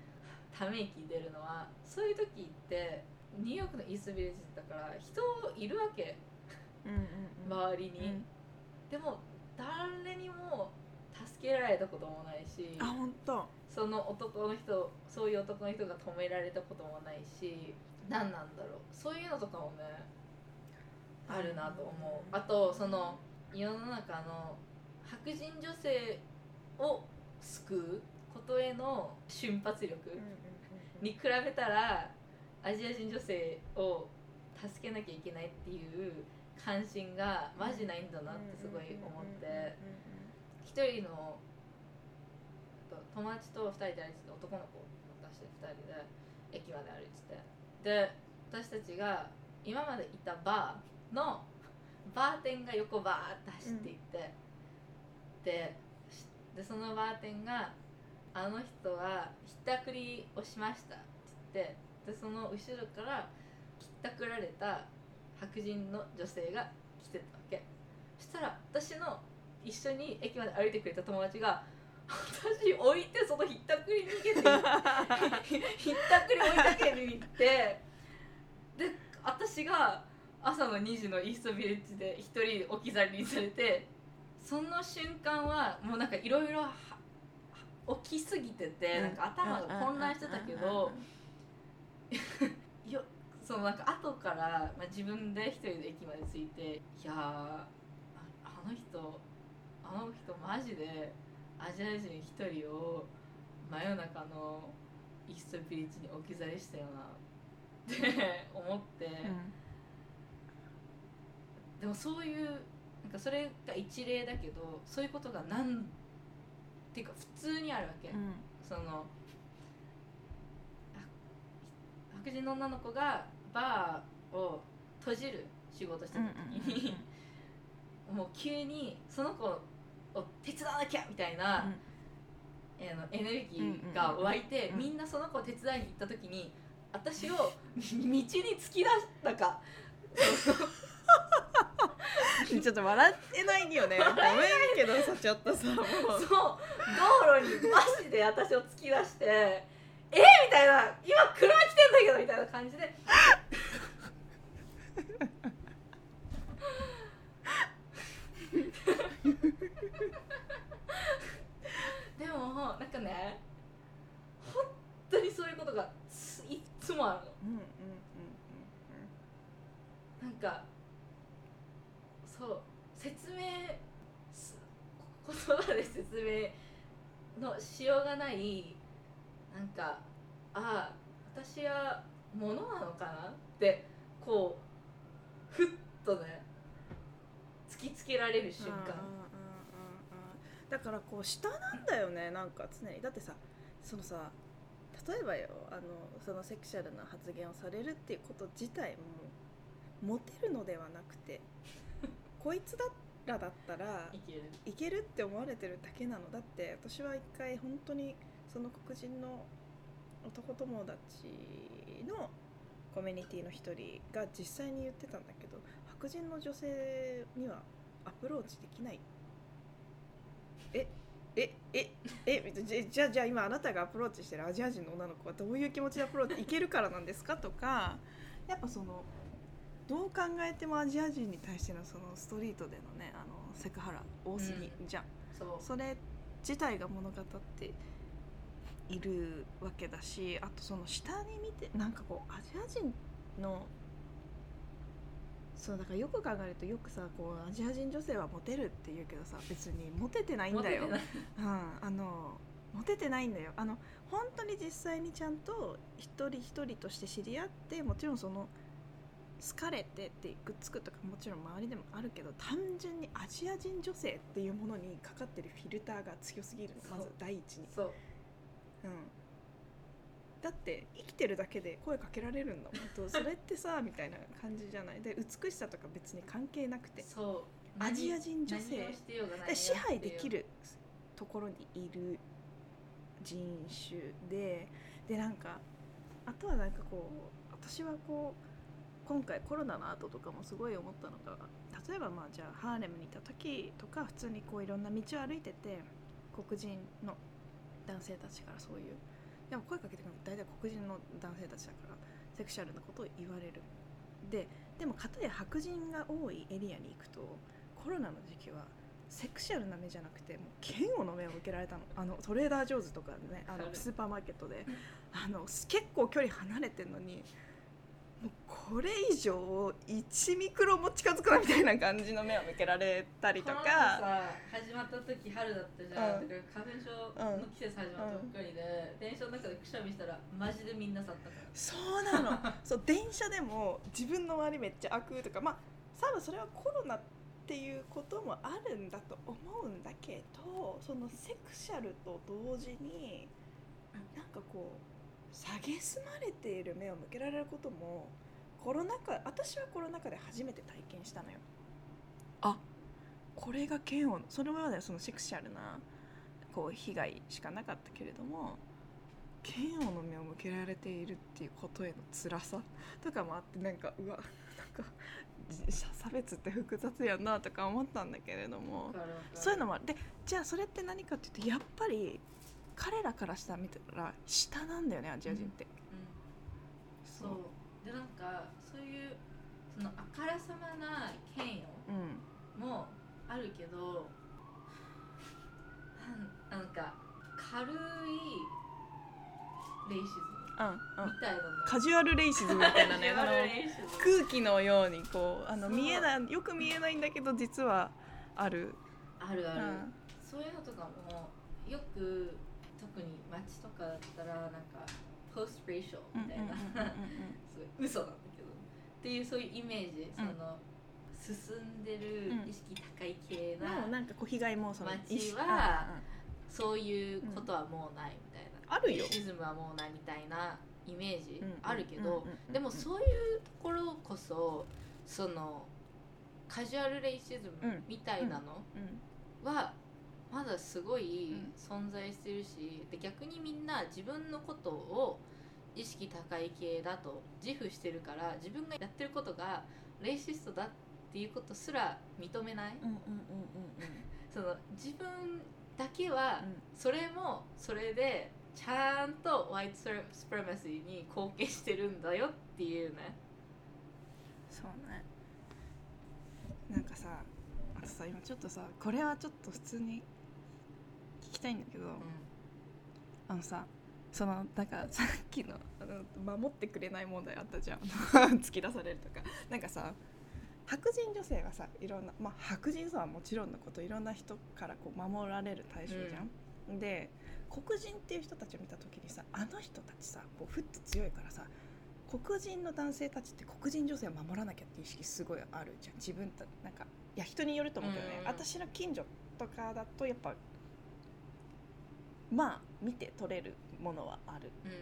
S1: ため息出るのはそういう時ってニューヨークのイーストビレッジだから人いるわけ。
S2: うんうんうん。
S1: 周りに、
S2: うん。
S1: でも誰にも助けられたこともないし
S2: あ本当。
S1: その男の人そういう男の人が止められたこともないし何なんだろう。そういうのとかもねあるなと思う。あとその世の中の白人女性を救うことへの瞬発力に比べたらアジア人女性を助けなきゃいけないっていう関心がマジないんだなってすごい思って一人の友達と二人で歩いてて男の子を出して二人で駅まで歩いてて。で私たちが今までいたバーのバーテンが横バーって走っていって、ででそのバーテンが「あの人はひったくりをしました」って言って。でその後ろからひったくられた白人の女性が来てたわけ。そしたら私の一緒に駅まで歩いてくれた友達が私置いてそのひったくり逃げて ひったくり追いかけに行ってで私が朝の2時のイーストビレッジで一人置き去りにされてその瞬間はもうなんかいろいろ起きすぎてて、なんか頭が混乱してたけど、よそのなんか後から、まあ、自分で一人で駅まで着いていやーああの人あの人マジでアジア人一人を真夜中のイーストビリッジに置き去りしたよなって思って、でもそういうなんかそれが一例だけどそういうことがなんっていうか普通にあるわけ、そのあ白人の女の子がバーを閉じる仕事してた時に、もう急にその子を手伝わなきゃみたいな、あのエネルギーが湧いて、
S2: うん。うん
S1: みんなその子を手伝いに行った時に私を道に突き出したか。
S2: ちょっと笑えないよね。ごめんけどさちょっとさもう。
S1: そう。道路にマジで私を突き出して「え？みたいな「今車来てんだけど」みたいな感じででもなんかね。本当にそういうことがついっつもあるの。
S2: うんうん
S1: なんかそう説明す言葉で説明のしようがないなんかああ私はものなのかなってこうふっとね突きつけられる瞬間
S2: だからこう下なんだよねなんか常に。だってさそのさ例えばよあのそのセクシャルな発言をされるっていうこと自体もモテるのではなくて こいつだらだったら
S1: いける。
S2: いけるって思われてるだけなの。だって私は一回本当にその黒人の男友達のコミュニティの一人が実際に言ってたんだけど白人の女性にはアプローチできないええええじじゃあじゃあ今あなたがアプローチしてるアジア人の女の子はどういう気持ちでアプローチいけるからなんですか？とかやっぱそのどう考えてもアジア人に対してのそのストリートでのねあのセクハラ多すぎじゃん、
S1: そ
S2: れ自体が物語っているわけだしあとその下に見てなんかこうアジア人のそうだからよく考えるとよくさこうアジア人女性はモテるって言うけどさ別にモテてないんだよ。うん、あのモテてないんだよ。あの本当に実際にちゃんと一人一人として知り合ってもちろんその好かれてってくっつくとかもちろん周りでもあるけど単純にアジア人女性っていうものにかかってるフィルターが強すぎる。のまず第一に、
S1: そう。
S2: うん、だって生きてるだけで声かけられるんだもん。とそれってさみたいな感じじゃない？で美しさとか別に関係なくて。
S1: そう。
S2: アジア人女性。支配できるところにいる人種ででなんかあとはなんかこう私はこう今回コロナの後とかもすごい思ったのが例えばまあじゃあハーレムにいた時とか普通にこういろんな道を歩いてて黒人の男性たちからそういうでも声かけてくるの大体黒人の男性たちだからセクシャルなことを言われる。ででも片や白人が多いエリアに行くとコロナの時期はセクシャルな目じゃなくてもう嫌悪の目を受けられたの。あのトレーダー・ジョーズとかねあのスーパーマーケットで。あの結構距離離れてんのにもうこれ以上1ミクロも近づくなみたいな感じの目を向けられたりとか。
S1: さ始まった時春だったじゃん、
S2: うん。
S1: だから花粉症の。季節始まったばっかりで、電車の中でくしゃみしたらマジでみんな去ったから
S2: そうなのそう電車でも自分の周りめっちゃ開くとかまあ多分それはコロナっていうこともあるんだと思うんだけどそのセクシャルと同時になんかこう蔑まれている目を向けられることもコロナ禍私はコロナ禍で初めて体験したのよ。あこれが嫌悪それまではそのセクシャルなこう被害しかなかったけれども嫌悪の目を向けられているっていうことへの辛さとかもあってなんかうわなんかじ差別って複雑やなとか思ったんだけれどもそういうのもある。でじゃあそれって何かっていうとやっぱり彼らからしたら見たら下なんだよねアジア人って、
S1: うん。そう。でなんかそういうそのあからさまな嫌
S2: うん。
S1: 悪もあるけどなんなんか軽いレイシズ
S2: うん
S1: ム
S2: うん。
S1: みたいなの。
S2: カジュアルレイシズムみたいなね 空気のようにこうあの見えないよく見えないんだけど実はある、
S1: あるある、
S2: うん。
S1: そういうのとかもよく特に街とかだったらなんかポストレーションみたいな、すごい嘘なんだけど。っていうそういうイメージ、その進んでる
S2: うん
S1: 意識高い系
S2: の
S1: な、
S2: なんかこう被害もその
S1: 街はそういうことはもうないみたいな、
S2: あるよ。
S1: シズムはもうないみたいなイメージ
S2: うん
S1: あるけどでもそういうところこそそのカジュアルレイシズムみたいなの
S2: うん。
S1: はまだすごい
S2: うん。
S1: 存在してるしで逆にみんな自分のことを意識高い系だと自負してるから自分がやってることがレイシストだっていうことすら認めない。
S2: うんうんうんうん
S1: その自分だけは
S2: うん。
S1: それもそれでちゃんとホワイトスプレマシーに貢献してるんだよっていうね。
S2: そうね。なんかさあとさ今ちょっとさこれはちょっと普通に聞きたいんだけど、あのさそのなんか さっきのあの守ってくれない問題あったじゃん。突き出されるとか。なんかさ白人女性がさいろんな、まあ、白人さはもちろんのこといろんな人からこう守られる対象じゃん。で黒人っていう人たちを見た時にさあの人たちさこうふっと強いからさ黒人の男性たちって黒人女性を守らなきゃっていう意識すごいあるじゃん。自分たなんかいや人によると思うけどね、
S1: うん。
S2: 私の近所とかだとやっぱまあ見て取れるものはある。
S1: うん。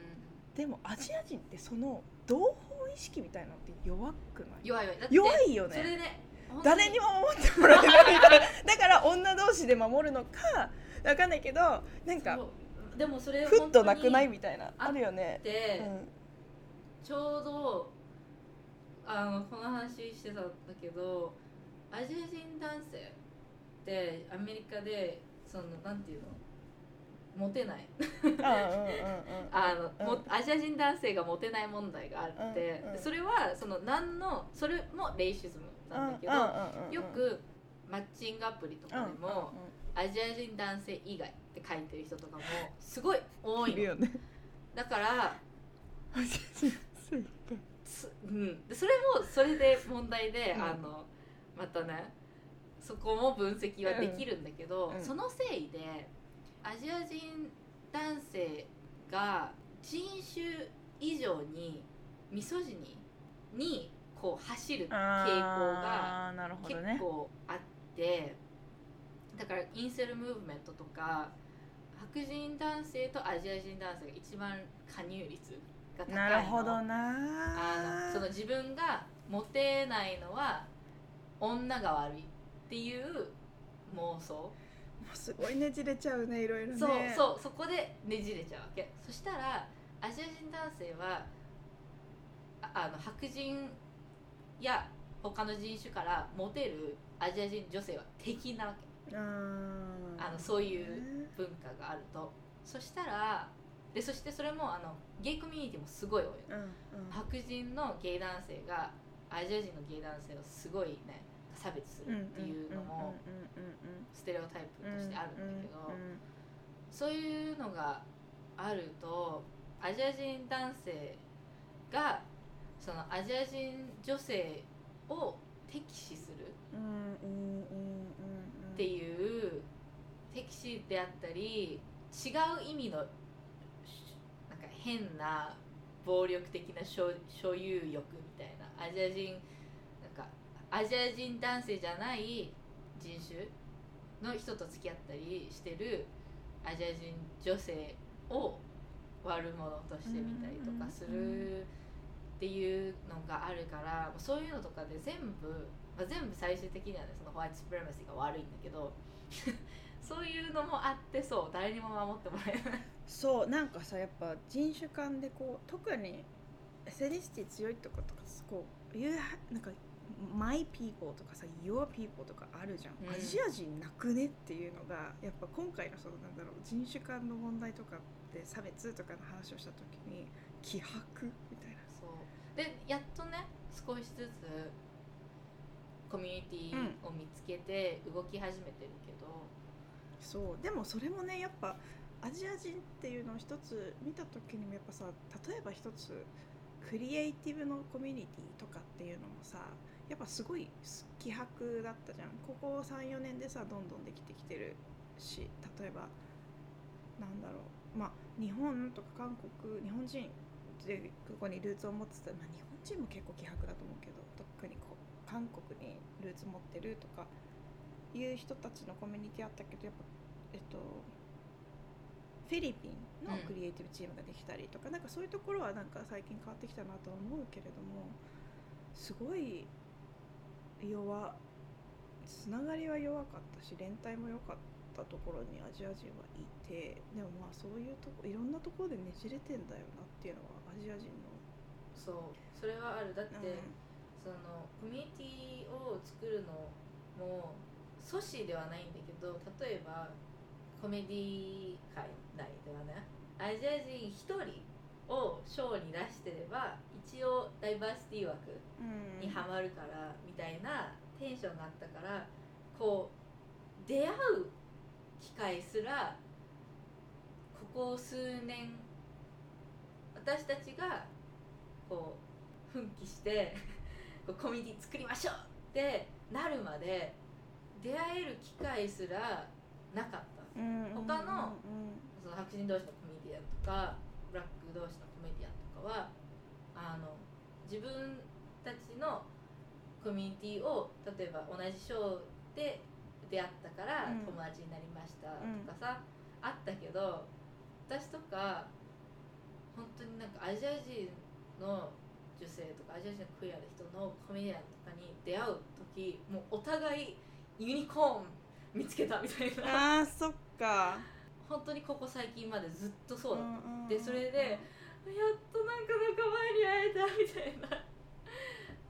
S2: でもアジア人ってその同胞意識みたいなのって弱くない？
S1: 弱い弱いだって
S2: 弱いよね。
S1: それね
S2: 誰にも守ってもらえない。みたいなだから女同士で守るのかわかんないけどなんか
S1: でもそれ
S2: ふっとなくない
S1: 本
S2: みたいな
S1: あ
S2: あるよね。うん。
S1: ちょうどあのこの話してたんだけどアジア人男性ってアメリカでそのなんていうの？モテない。あの、
S2: うん。
S1: もアジア人男性がモテない問題があって、
S2: うんうん
S1: それはその何のそれもレイシズムなんだけど、よくマッチングアプリとかでも、アジア人男性以外って書いてる人とかもすごい多いの。
S2: ね。
S1: だから
S2: アジア人そう
S1: ん、でそれもそれで問題で、
S2: うん。
S1: あのまたねそこも分析はできるんだけど、
S2: うん。うん。
S1: そのせいでアジア人男性が人種以上にミソジニにこう走る傾向が結構あって、だからインセルムーブメントとか白人男性とアジア人男性が一番加入率が高いの。
S2: なるほど
S1: あ
S2: な
S1: のその自分がモテないのは女が悪いっていう妄想、
S2: すごいねじれちゃうねいろいろね。
S1: そうそうそこでねじれちゃうわけ。そしたらアジア人男性はああの白人や他の人種からモテるアジア人女性は敵なわけ。
S2: あ
S1: のそういう文化があると。そしたらでそしてそれもあのゲイコミュニティもすごい多いの。
S2: うんうん。
S1: 白人のゲイ男性がアジア人のゲイ男性をすごいね差別するっていうのもステレオタイプとしてあるんだけどそういうのがあるとアジア人男性がそのアジア人女性を敵視するっていう敵視であったり違う意味のなんか変な暴力的な所有欲みたいなアジア人アジア人男性じゃない人種の人と付き合ったりしてるアジア人女性を悪者として見たりとかするっていうのがあるからそういうのとかで全部、まあ、全部最終的にはねそのホワイトスプレマシーが悪いんだけど そういうのもあってそう誰にも守ってもらえない。
S2: そうなんかさやっぱ人種間でこう特にエセニシティ強いとことかこういうなんか My people とかさ Your people とかあるじゃん、
S1: うん。
S2: アジア人なくねっていうのがやっぱ今回のそのなんだろう人種間の問題とかで差別とかの話をした時に気迫みたいな。
S1: そう。でやっとね少しずつコミュニティを見つけて動き始めてるけど、
S2: そう。でもそれもねやっぱアジア人っていうのを一つ見た時にもやっぱさ例えば一つクリエイティブのコミュニティとかっていうのもさやっぱすごい気迫だったじゃん。ここ34年でさどんどんできてきてるし例えばなんだろう。まあ日本とか韓国日本人でここにルーツを持ってた、まあ、日本人も結構気迫だと思うけど特にこう韓国にルーツ持ってるとかいう人たちのコミュニティあったけどやっぱえっとフィリピンのクリエイティブチームができたりとか、なんかそういうところはなんか最近変わってきたなとは思うけれどもすごい弱つながりは弱かったし連帯も良かったところにアジア人はいてでもまあそういうとこいろんなところでねじれてんだよなっていうのはアジア人の、
S1: そうそれはある。だって、
S2: うん。
S1: そのコミュニティを作るのも阻止ではないんだけど例えばコメディ界内ではねアジア人1人をショーに出してれば一応ダイバーシティ枠
S2: うん。
S1: にはまるからみたいなテンションがあったからこう出会う機会すらここ数年私たちがこう奮起して こうコミュニティ作りましょうってなるまで出会える機会すらなかった。他のその白人同士のコミュニティアンとかブラック同士のコメディアンとかはあの自分たちのコミュニティを例えば同じショーで出会ったから
S2: うん。
S1: 友達になりましたとかさ、あったけど私とか本当になんかアジア人の女性とかアジア人のクイアの人のコメディアンとかに出会う時もうお互いユニコーン見つけたみたいな。
S2: あーそっか。
S1: 本当にここ最近までずっとそうだった、
S2: んんん。
S1: でそれでやっとなんか仲間に会えたみたいな。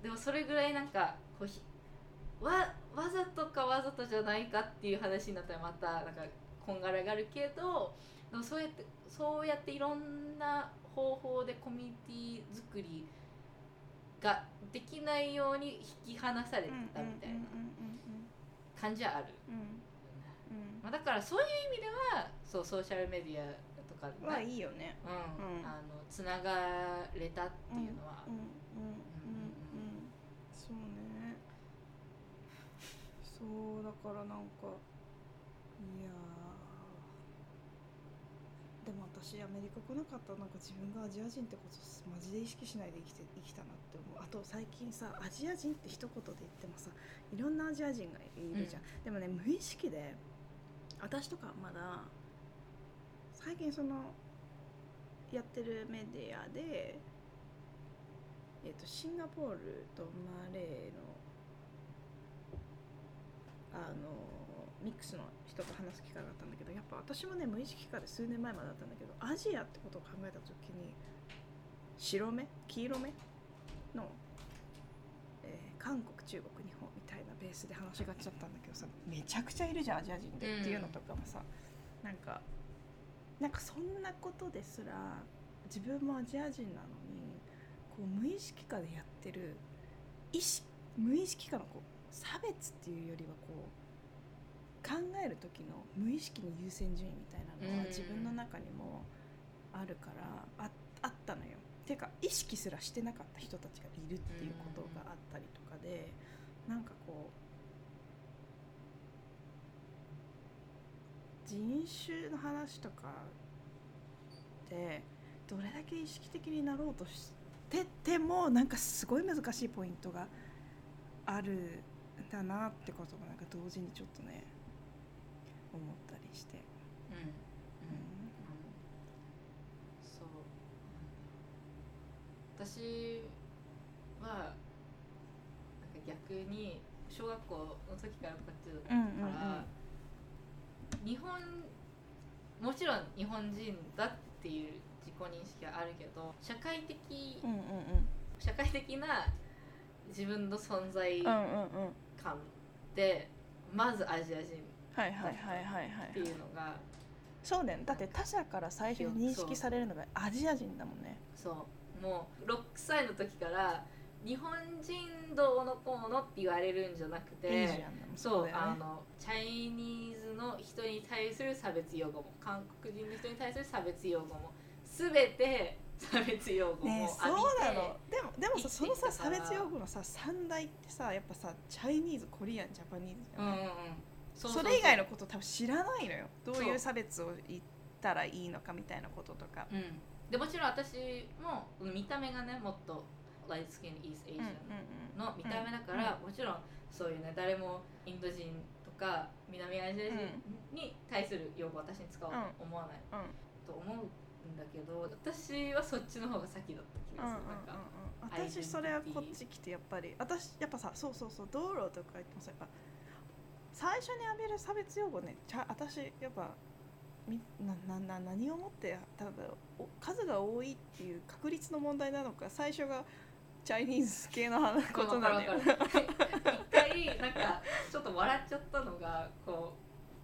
S1: でもそれぐらいなんかこうわわざとかわざとじゃないかっていう話になったらまたなんかこんがらがるけどでもそうやってそうやっていろんな方法でコミュニティ作りができないように引き離されてたみたいな感じはある、
S2: うんうん
S1: まあ、だからそういう意味ではそうソーシャルメディアかで
S2: うんはいいよね。
S1: うん。
S2: うん。
S1: あのつながれたっていうのは、
S2: うん。うん。うんうんそうねそうだからなんかいやー。でも私アメリカ来なかったらなんか自分がアジア人ってことマジで意識しないで生きて生きたなって思う。あと最近さアジア人って一言で言ってもさいろんなアジア人がいるじゃん、でもね無意識で私とかまだ最近そのやってるメディアで、えー、とシンガポールとマレーのあのミックスの人と話す機会があったんだけどやっぱ私もね無意識化で数年前までだったんだけどアジアってことを考えた時に白目黄色目の、えー韓国中国日本みたいなベースで話しがちゃったんだけどさめちゃくちゃいるじゃんアジア人で、っていうのとかもさなんかなんかそんなことですら自分もアジア人なのにこう無意識化でやってる意識無意識化のこう差別っていうよりはこう考える時の無意識の優先順位みたいなのは
S1: うん
S2: 自分の中にもあるからああったのよ。てか意識すらしてなかった人たちがいるっていうことがあったりとかでなんかこう人種の話とかでどれだけ意識的になろうとしててもなんかすごい難しいポイントがあるんだなってことがなんか同時にちょっとね思ったりして。
S1: うん。うん。
S2: うん。
S1: そう。私はなんか逆に小学校の時からこっちだったから、日本もちろん日本人だっていう自己認識はあるけど社会的、
S2: うんうんうん。
S1: 社会的な自分の存在感でまずアジア人
S2: はいはいはいはいはい。
S1: っていうのが
S2: そうだよね。だって他者から最初に認識されるのがアジア人だもんね。
S1: そう。もう6歳の時から日本人どうのこうのって言われるんじゃなくてそうあのチャイニーズの人に対する差別用語も韓国人の人に対する差別用語も全て差別用語も
S2: そうなの。でもでもさそのさ差別用語のさ三大ってさやっぱさチャイニーズコリアンジャパニーズじゃない、
S1: うんうんうん。そ
S2: れ以外のこと多分知らないのよ。どうい
S1: う
S2: 差別を言ったらいいのかみたいなこととか。
S1: うん。でもちろん私も見た目がねもっと light skin East Asian の見た目だから、もちろんそういうね誰もインド人とか南アジア人に対する用語を私に使おうと思わない、と思うんだけど私はそっちの方が先だった気がする、なんか
S2: 私それはこっち来てやっぱり私やっぱさそうそうそう道路とか言ってもさやっぱ最初に浴びる差別用語ねちゃ私やっぱみななな何をもって多分お数が多いっていう確率の問題なのか最初がチャイニーズ系の話ことなのよ。
S1: 一回なんかちょっと笑っちゃったのがこ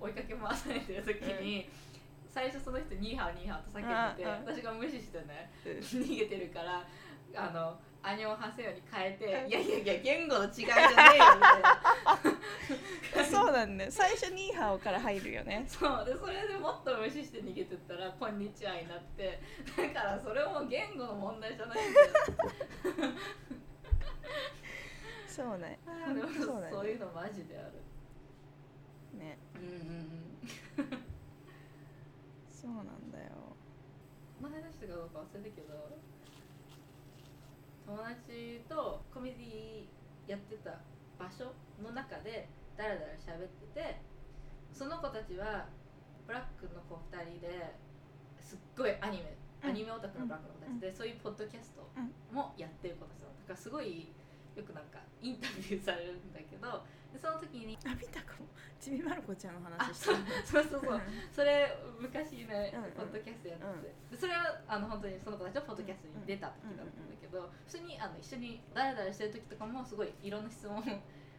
S1: う追いかけ回されてる時に、最初その人ニーハオニーハオと叫んでて私が無視してね
S2: うん。
S1: 逃げてるからあのアニョンハセヨに変えて「いやいやいや言語の違いじゃねえよ」みたいな
S2: そうなんだよ最初ニーハオから入るよね
S1: そうでそれでもっと無視して逃げてったら「こんにちは」になってだからそれも言語の問題じゃないんだよ
S2: そうね
S1: でも
S2: そうね
S1: そういうのマジである
S2: ね
S1: うんうんうん
S2: そうなんだよ
S1: 前話したかどうか忘れたけど友達とコメディやってた場所の中でダラダラ喋っててその子たちはブラックの子2人ですっごいアニメ
S2: うん。
S1: アニメオタクのブラックの子たちで、そういうポッドキャストもやってる子たちなのだからすごいよくなんかインタビューされるんだけどでその時に
S2: あ見たかも。ちびまる子ちゃんの
S1: あ
S2: 話して
S1: そうそうそう。そうそれ昔ね
S2: うんうん。
S1: ポッドキャストやってて、でそれはあの本当にその子たちのポッドキャストに出た時だったんだけど、普通にあの一緒にダラダラしてる時とかもすごいいろんな質問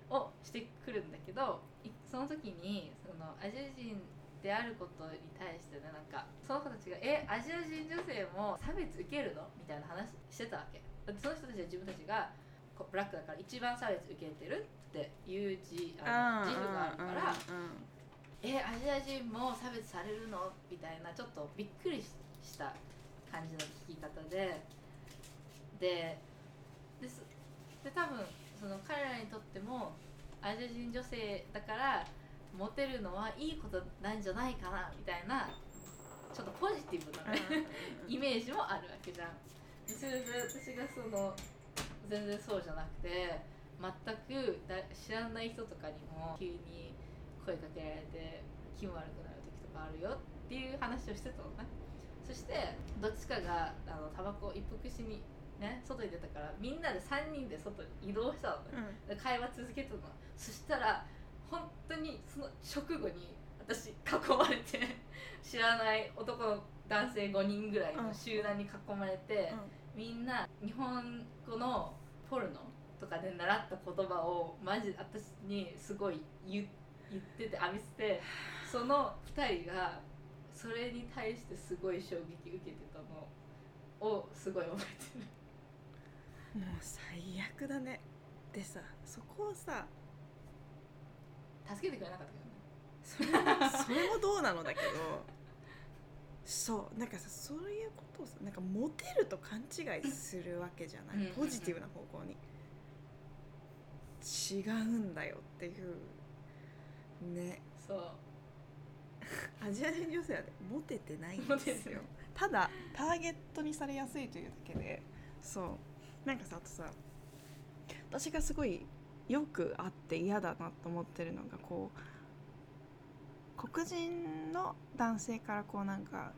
S1: をしてくるんだけどいその時にそのアジア人であることに対してねなんかその子たちが「えアジア人女性も差別受けるの?」みたいな話してたわけ。その人たちは自分たちがブラックだから一番差別受けてるっていう自あの自負があるからえアジア人も差別されるのみたいなちょっとびっくりしした感じの聞き方で。でですで多分その彼らにとってもアジア人女性だからモテるのはいいことなんじゃないかなみたいなちょっとポジティブなね イメージもあるわけじゃん。でそれで私がその全然そうじゃなくて全くだ知らない人とかにも急に声かけられて気分悪くなる時とかあるよっていう話をしてたのね。そしてどっちかがあのタバコを一服しにね外に出たからみんなで3人で外に移動したのね。で会話続けてたの。そしたら本当にその直後に私囲まれて 知らない男の男性5人ぐらいの集団に囲まれて、みんな日本語のポルノとかで習った言葉をマジで私にすごい言言ってて浴びせて その2人がそれに対してすごい衝撃受けてたのをすごい覚えてる。
S2: もう最悪だね。でさそこをさ
S1: 助けてくれなかったけどね。
S2: それ それもどうなのだけどそうなんかさそういうことをさなんかモテると勘違いするわけじゃない、ポジティブな方向に。違うんだよっていう。ね。
S1: そう。
S2: アジア人女性はねモテてないんですよ。ただターゲットにされやすいというだけで。そう。なんかさあとさ私がすごいよくあって嫌だなと思ってるのがこう黒人の男性からこうなんか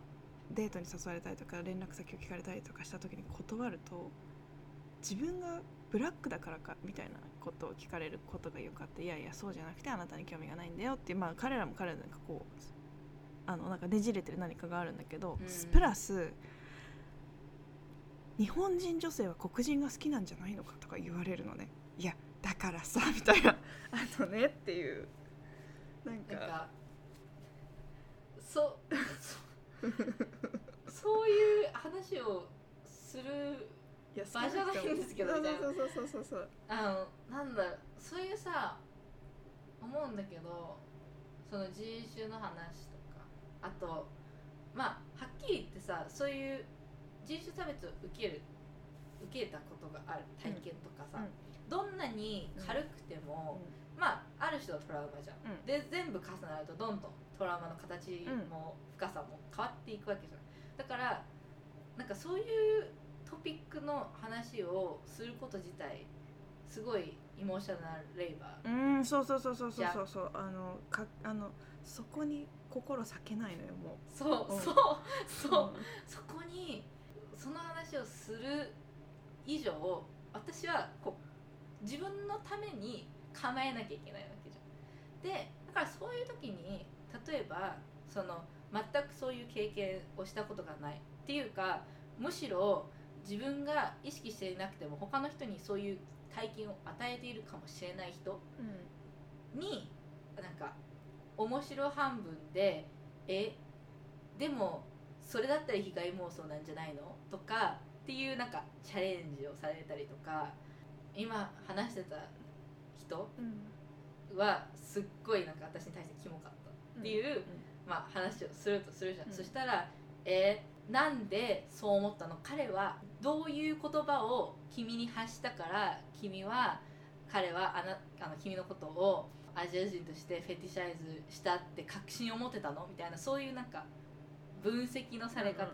S2: デートに誘われたりとか連絡先を聞かれたりとかした時に断ると自分がブラックだからかみたいなことを聞かれることがよくあっていやいやそうじゃなくてあなたに興味がないんだよって。まあ彼らも彼らでなんかこうあのなんかねじれてる何かがあるんだけど、
S1: うん。
S2: プラス日本人女性は黒人が好きなんじゃないのかとか言われるのね。いやだからさみたいな。あのねっていう。なんか
S1: そそ そういう話をする場じゃないんですけど
S2: そう
S1: みたいな。
S2: そうそうそうそうそう
S1: あのなんだそういうさ思うんだけどその人種の話とか。あとまあはっきり言ってさそういう人種差別を受ける受けたことがある体験とかさ、
S2: うん。
S1: どんなに軽くても、まあある種のトラウマじゃん、
S2: うん。
S1: で全部重なるとどんどんトラウマの形も深さも変わっていくわけじゃん。だからなんかそういうトピックの話をすること自体すごいイモーショナルレイバー
S2: うんそうそうそうそうそうそう。そうあのかあのそこに心裂けないのよも
S1: そう、
S2: うん
S1: そう。
S2: う
S1: そう、そこにその話をする以上私はこう自分のために構えなきゃいけないわけじゃん。でだからそういう時に例えばその全くそういう経験をしたことがないっていうかむしろ自分が意識していなくても他の人にそういう体験を与えているかもしれない人
S2: うん。
S1: になんか面白半分でえでもそれだったら被害妄想なんじゃないの？とかっていうなんかチャレンジをされたりとか今話してた人
S2: うん。
S1: はすっごいなんか私に対してキモかったっていう、まあ、話をするとするじゃん、
S2: うん。
S1: そしたらえーなんでそう思ったの？彼はどういう言葉を君に発したから君は彼はあなあの君のことをアジア人としてフェティシャイズしたって確信を持ってたの？みたいなそういうなんか分析のされ方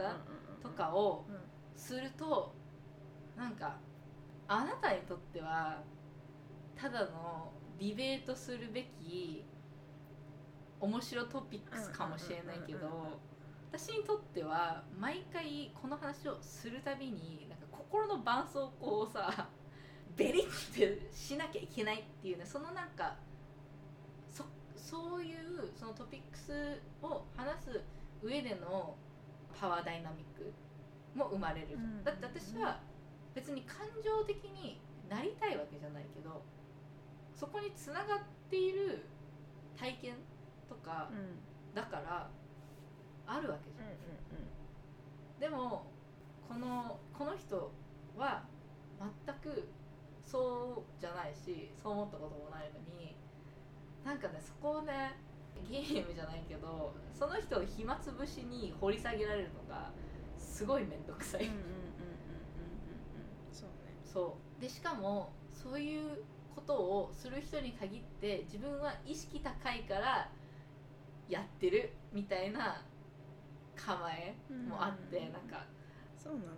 S1: とかを
S2: うん。
S1: するとなんかあなたにとってはただのディベートするべき面白トピックスかもしれないけど私にとっては毎回この話をするたびになんか心の絆創膏をさ ベリッてしなきゃいけないっていうねそのなんかそそういうそのトピックスを話す上でのパワーダイナミックも生まれる。だって私は別に感情的になりたいわけじゃないけどそこにつながっている体験とかだからあるわけじゃん、
S2: う
S1: でもこのこの人は全くそうじゃないしそう思ったこともないのになんかねそこをねゲームじゃないけどその人を暇つぶしに掘り下げられるのがすごい面倒くさい、
S2: そうね。
S1: そう。でしかもそういうことをする人に限って自分は意識高いからやってるみたいな構えもあって、
S2: うん。
S1: なんか。
S2: そうなんだよ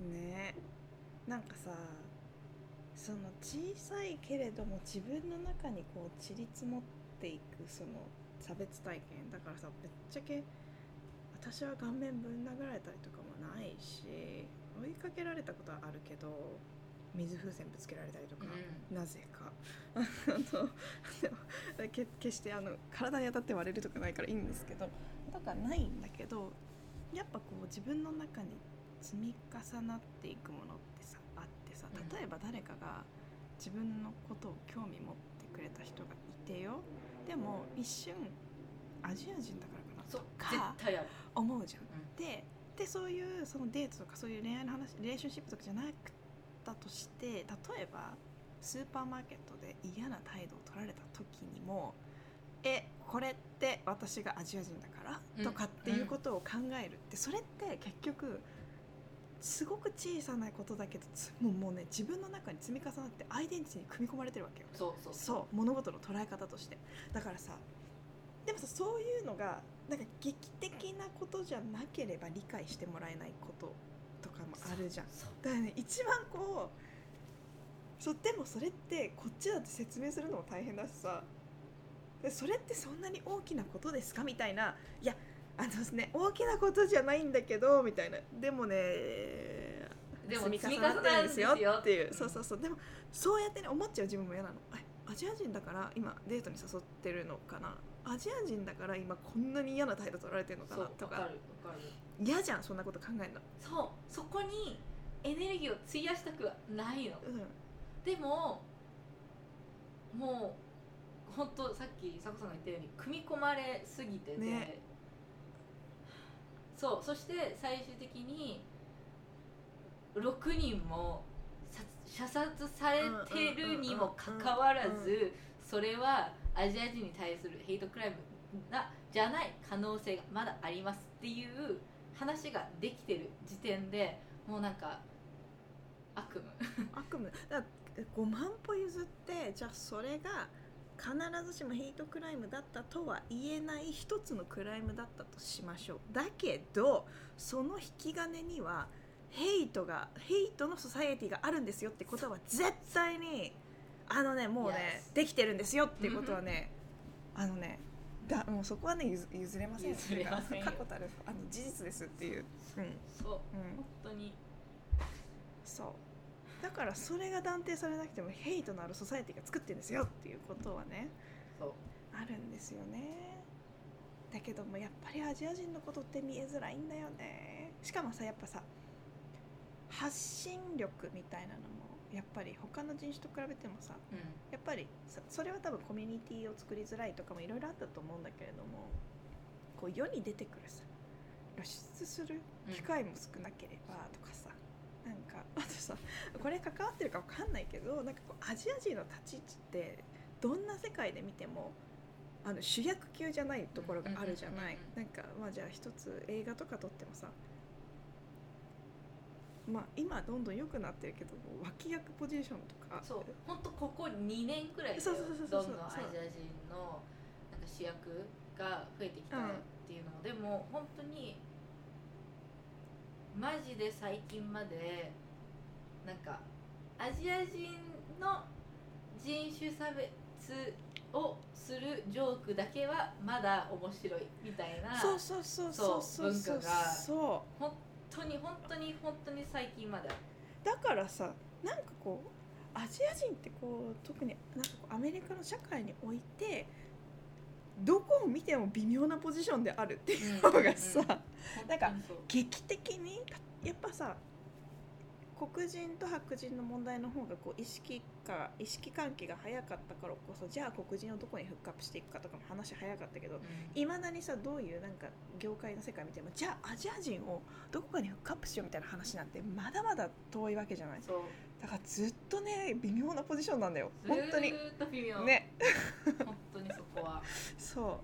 S2: ね。ね。なんかさその小さいけれども自分の中にこう散り積もっていくその差別体験。だからさぶっちゃけ私は顔面ぶん殴られたりとかもないし追いかけられたことはあるけど水風船ぶつけられたりとか、
S1: う
S2: なぜか。あのけ決してあの体に当たって割れるとかないからいいんですけどとかないんだけどやっぱこう自分の中に積み重なっていくものってさあってさ
S1: うん。
S2: 例えば誰かが自分のことを興味持ってくれた人がいてよ。でも一瞬アジア人だからかな。と
S1: 絶
S2: か思うじゃん。
S1: うん。
S2: ででそういうそのデートとかそういう恋愛の話リレーションシップとかじゃなかったとして例えばスーパーマーケットで嫌な態度を取られた時にもえこれって私がアジア人だから、
S1: うん。
S2: とかっていうことを考えるってそれって結局すごく小さなことだけどつもうもうね自分の中に積み重なってアイデンティティに組み込まれてるわけよ。
S1: そうそう。
S2: そう物事の捉え方として。だからさでもさそういうのがなんか劇的なことじゃなければ理解してもらえないこととかもあるじゃん。だからね一番こうそうでもそれってこっちだって説明するのも大変だしさ。でそれってそんなに大きなことですか？みたいな。いやあのですね大きなことじゃないんだけどみたいな。でもね
S1: でも
S2: 積み重なってるんですよっていう。
S1: うん
S2: そうそうそう。でもそうやってね思っちゃう自分も嫌なの。えアジア人だから今デートに誘ってるのかな？アジア人だから今こんなに嫌な態度取られてるのかなとか。嫌じゃんそんなこと考えるの。
S1: そうそこにエネルギーを費やしたくはないの。
S2: うん。
S1: でももう本当さっき佐子さんが言ったように組み込まれすぎてて、
S2: ね。
S1: そうそして最終的に6人もさ射殺されてるにもかかわらずそれはアジア人に対するヘイトクライムなじゃない可能性がまだありますっていう話ができてる時点でもうなんか悪夢。
S2: 悪夢。だから5万歩譲ってじゃあそれが必ずしもヘイトクライムだったとは言えない一つのクライムだったとしましょう。だけどその引き金にはヘイトがヘイトのソサエティがあるんですよってことは絶対にあのねもうね
S1: Yes
S2: できてるんですよっていうことはねあのねだもうそこはね譲譲れません。
S1: 譲れませんよ。
S2: 確固たるあの事実ですっていう、うん。
S1: そう。
S2: うん、
S1: 本当に。
S2: そう。だからそれが断定されなくてもヘイトのあるソサエティが作ってるんですよっていうことはねあるんですよね。だけどもやっぱりアジア人のことって見えづらいんだよね。しかもさやっぱさ発信力みたいなのもやっぱり他の人種と比べてもさ
S1: うん。
S2: やっぱりさそれは多分コミュニティを作りづらいとかもいろいろあったと思うんだけれどもこう世に出てくるさ露出する機会も少なければとかさ、なんか あとさこれ関わってるかわかんないけどなんかこうアジア人の立ち位置ってどんな世界で見てもあの主役級じゃないところがあるじゃない。
S1: うんうんうん。
S2: なんかまあじゃあ一つ映画とか撮ってもさまあ今どんどん良くなってるけど脇役ポジションとか。
S1: そう。本当ここ2年くらいでどんどんアジア人のなんか主役が増えてきたっていうのも、でも本当にマジで最近までなんかアジア人の人種差別をするジョークだけはまだ面白いみたいな
S2: そうそうそうそうそうそう。
S1: そう文化が。
S2: そ
S1: 本当に本当に本当に最近まで。
S2: うだからさなんかこうアジア人ってこう特になんかこうアメリカの社会においてどこを見ても微妙なポジションであるっていうのがさ、なんか
S1: 本当にそう。
S2: 劇的にやっぱさ黒人と白人の問題の方がこう意識か意識関係が早かったからこそじゃあ黒人をどこにフックアップしていくかとかも話早かったけど
S1: うん。
S2: いまだにさどういうなんか業界の世界見てもじゃあアジア人をどこかにフックアップしようみたいな話なんてまだまだ遠いわけじゃない？だからずっとね微妙なポジションなんだよ。本当に。ね。
S1: 本当にそこは。
S2: そ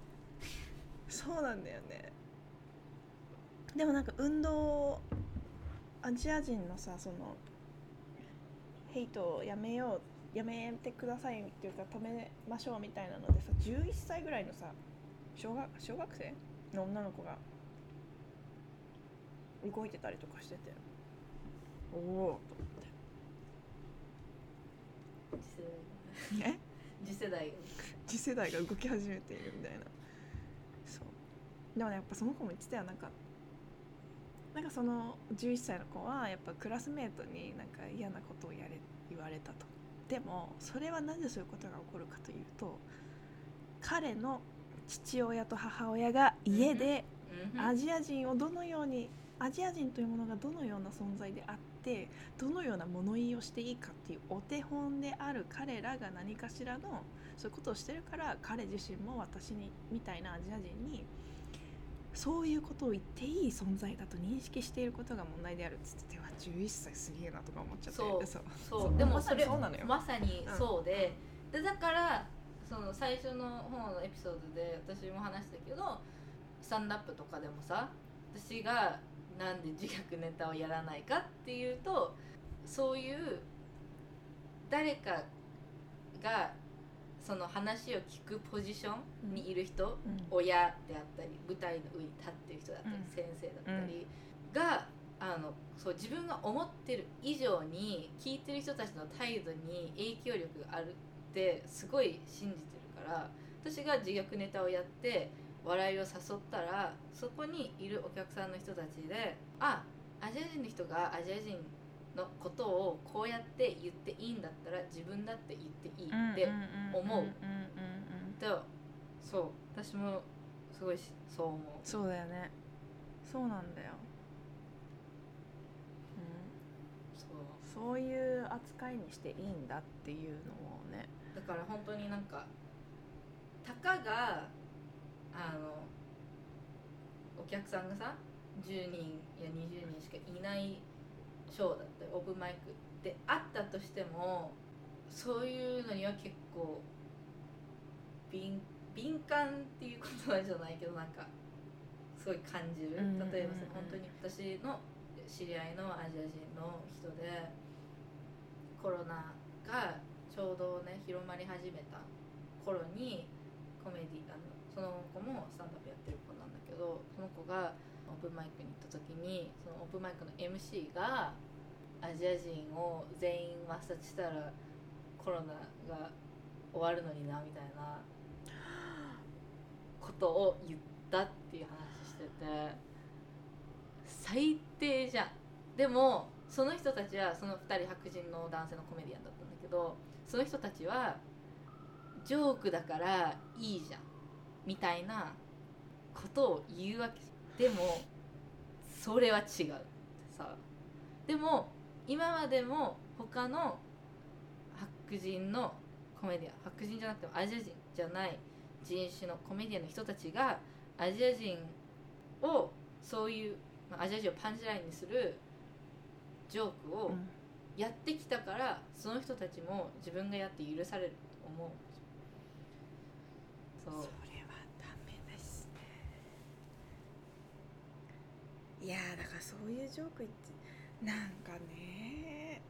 S2: う。そうなんだよね。でもなんか運動アジア人のさそのヘイトをやめようやめてくださいっていうか止めましょうみたいなのでさ11歳ぐらいのさ小学小学生の女の子が動いてたりとかしてておおと思って。え？
S1: 次世代。
S2: 次世代が動き始めているみたいな。そう。でもねやっぱその子も言ってたよ。なんかなんかその11歳の子はやっぱクラスメートになんか嫌なことをやれ言われたと。でもそれはなぜそういうことが起こるかというと彼の父親と母親が家で
S1: うん
S2: アジア人をどのようにアジア人というものがどのような存在であってどのような物言いをしていいかっていうお手本である彼らが何かしらのそういうことをしてるから彼自身も私にみたいなアジア人にそういうことを言っていい存在だと認識していることが問題であるっつってては11歳すげえなとか思っちゃって
S1: そう
S2: そう。
S1: でもそれ
S2: にそうなのよ。
S1: まさにそうで,、でだからその最初の方のエピソードで私も話したけどスタンダップとかでもさ私がなんで自虐ネタをやらないかっていうとそういう誰かがその話を聞くポジションにいる人、
S2: うん。
S1: 親であったり舞台の上に立ってる人だったり、
S2: うん。
S1: 先生だったりがあのそう自分が思ってる以上に聞いてる人たちの態度に影響力があるってすごい信じてるから私が自虐ネタをやって笑いを誘ったらそこにいるお客さんの人たちであアジア人の人がアジア人のことをこうやって言っていいんだったら自分だって言っていいって思う。とそう。私もすごいしそう思う。
S2: そうだよね。そうなんだよ、
S1: そう
S2: うん、そう。いう扱いにしていいんだっていうのをね。
S1: だから本当になんかたかがあのお客さんがさ10人や20人しかいないショーだったりオープンマイクであったとしてもそういうのには結構敏敏感っていうことなんじゃないけどなんかすごい感じる。例えばさ本当に私の知り合いのアジア人の人でコロナがちょうどね広まり始めた頃にコメディあのその子もスタンダップやってる子なんだけどその子がオープンマイクに行った時にそのオープンマイクの MC がアジア人を全員抹殺したらコロナが終わるのになみたいなことを言ったっていう話してて最低じゃん。でもその人たちはその2人白人の男性のコメディアンだったんだけどその人たちはジョークだからいいじゃんみたいなことを言うわけでもそれは違うさ。でも今までも他の白人のコメディアン白人じゃなくてもアジア人じゃない人種のコメディアンの人たちがアジア人をそういう、まあアジア人をパンチラインにするジョークを
S2: うん。
S1: やってきたからその人たちも自分がやって許されると思う。そう
S2: いやだからそういうジョーク言ってなんかね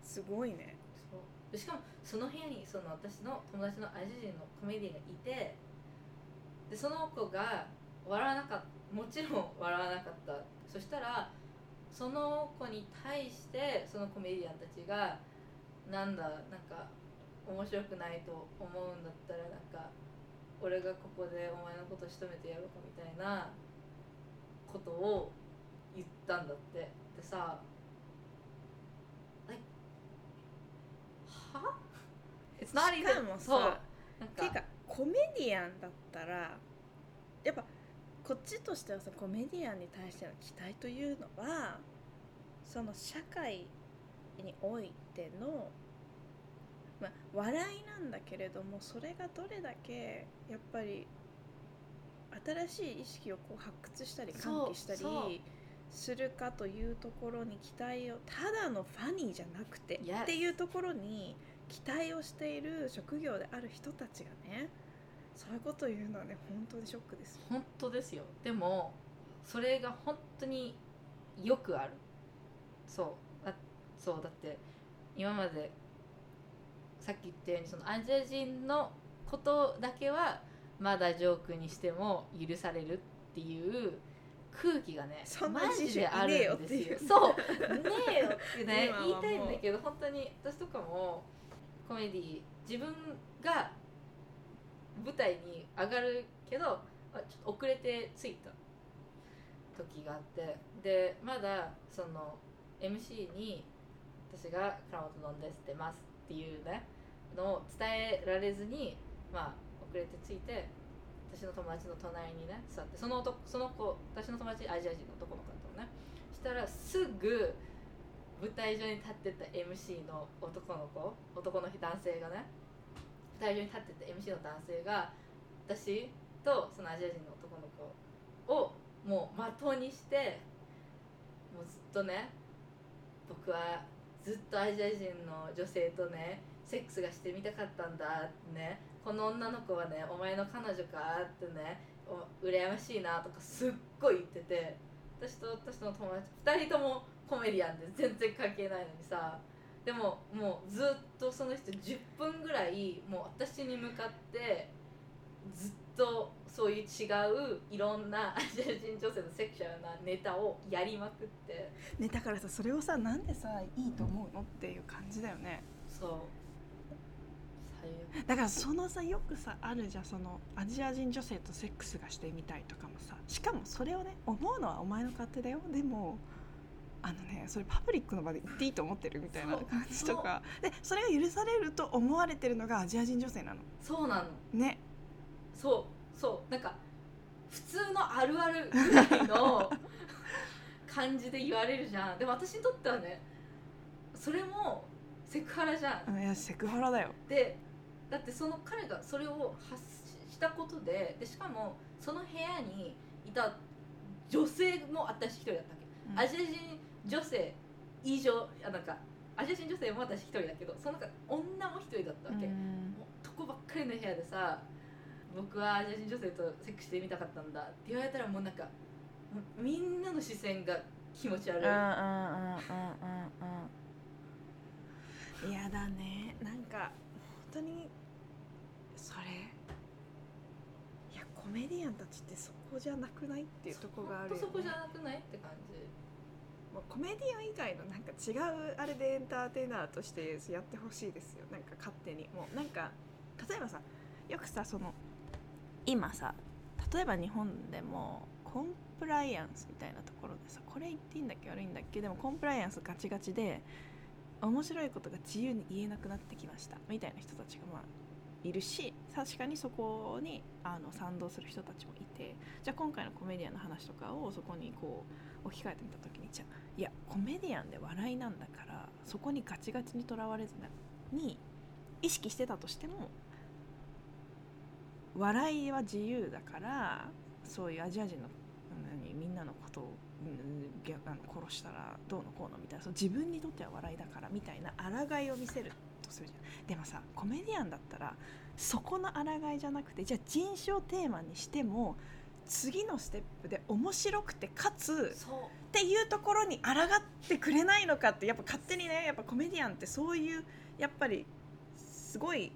S2: すごいね。
S1: そう。しかもその部屋にその私の友達のアジア人のコメディがいてでその子が笑わなかったもちろん笑わなかった。そしたらその子に対してそのコメディアンたちがなんだなんか面白くないと思うんだったらなんか俺がここでお前のこと仕留めてやろうかみたいなことを言ったんだって。でさは？It's not
S2: し
S1: even
S2: かもさ
S1: そう。なん
S2: ていうかコメディアンだったらやっぱこっちとしてはさコメディアンに対しての期待というのはその社会においての、まあ、笑いなんだけれどもそれがどれだけやっぱり新しい意識をこう発掘したり喚起したりするかというところに期待をただのファニーじゃなくて
S1: Yes
S2: っていうところに期待をしている職業である人たちがねそういうことを言うのはね本当にショックですよ。
S1: 本当ですよ。でもそれが本当によくある。そう。だそうだって今までさっき言ったようにそのアジア人のことだけはまだジョークにしても許されるっていう空気がね
S2: そ
S1: マジであるんですよ。そう。ねえよってね言いたいんだけど本当に私とかもコメディ自分が舞台に上がるけどあちょっと遅れて着いた時があって。でまだその MC に私が「倉本のんです」出ますっていうねのを伝えられずにまあ遅れて着いて私の友達の隣にね座ってその男その子私の友達アジア人の男の子だったのね。したらすぐ舞台上に立ってた MC の男の子男の男性がね舞台上に立ってた MC の男性が私とそのアジア人の男の子をもう的にしてもうずっとね僕はずっとアジア人の女性とねセックスがしてみたかったんだってねこの女の子はねお前の彼女かってねお羨ましいなとかすっごい言ってて私と私の友達2人ともコメディアンで全然関係ないのにさでももうずっとその人10分ぐらいもう私に向かってずっとそういう違ういろんなアジア人女性のセクシュアルなネタをやりまくって。
S2: ねだからさそれをさなんでさいいと思うのっていう感じだよね。
S1: そう
S2: だからそのさよくさあるじゃんそのアジア人女性とセックスがしてみたいとかもさしかもそれをね思うのはお前の勝手だよでもあのねそれパブリックの場で言っていいと思ってるみたいな感じとか。でそれが許されると思われてるのがアジア人女性なの。
S1: そうなの。
S2: ね。
S1: そう。そう。なんか普通のあるあるぐらいの 感じで言われるじゃん。でも私にとってはねそれもセクハラじゃん
S2: いやセクハラだよ。
S1: でだってその彼がそれを発したことででしかもその部屋にいた女性も私一人だったわけ、アジア人女性以上あなんかアジア人女性も私一人だけどその中女も一人だったわけ、もう男ばっかりの部屋でさ僕はアジア人女性とセックスしてみたかったんだ。って言われたらもうなんかみんなの視線が気持ち悪い、
S2: うんうんうんうんうんうん。嫌だね。なんか本当にそれ。いやコメディアンたちってそこじゃなくないっていうとこがあるよ、ね、
S1: そこじゃなくないって感じ。
S2: もうコメディアン以外のなんか違うあれでエンターテイナーとしてやってほしいですよ。なんか勝手に。もうなんか例えばさよくさその今さ例えば日本でもコンプライアンスみたいなところでさこれ言っていいんだっけ悪いんだっけ？でもコンプライアンスガチガチで面白いことが自由に言えなくなってきました。みたいな人たちがまあいるし確かにそこにあの賛同する人たちもいてじゃあ今回のコメディアンの話とかをそこにこう置き換えてみた時にじゃあいやコメディアンで笑いなんだからそこにガチガチにとらわれずに意識してたとしても笑いは自由だからそういうアジア人のみんなのことを、うんぎゃあの殺したらどうのこうのみたいなそう自分にとっては笑いだからみたいな抗いを見せる。するじゃんでもさコメディアンだったらそこの抗いじゃなくてじゃあ人種をテーマにしても次のステップで面白くてかつっていうところに抗ってくれないのかってやっぱ勝手にねやっぱコメディアンってそういうやっぱりすごい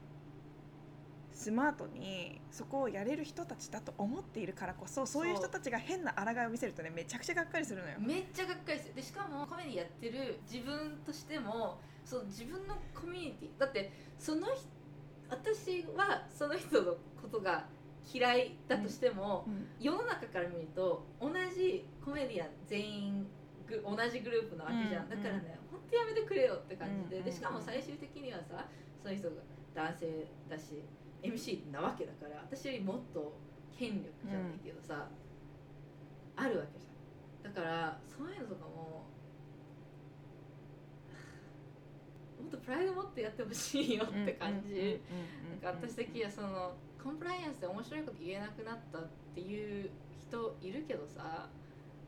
S2: スマートにそこをやれる人たちだと思っているからこそそういう人たちが変な抗いを見せるとねめちゃくちゃがっかりするのよ。
S1: めっちゃがっかりするでしかもコメディやってる自分としてもそう自分のコミュニティだってその私はその人のことが嫌いだとしても、
S2: うん。
S1: 世の中から見ると同じコメディアン全員ぐ同じグループなわけじゃん、
S2: うん
S1: だからね本当やめてくれよって感じで,、
S2: うん
S1: でしかも最終的にはさその人が男性だし MC なわけだから私よりもっと権力じゃないけどさ、あるわけじゃん。だからそういうのとかももっとプライド持ってやってほしいよって感じ、なんか私的にはそのコンプライアンスで面白いこと言えなくなったっていう人いるけどさ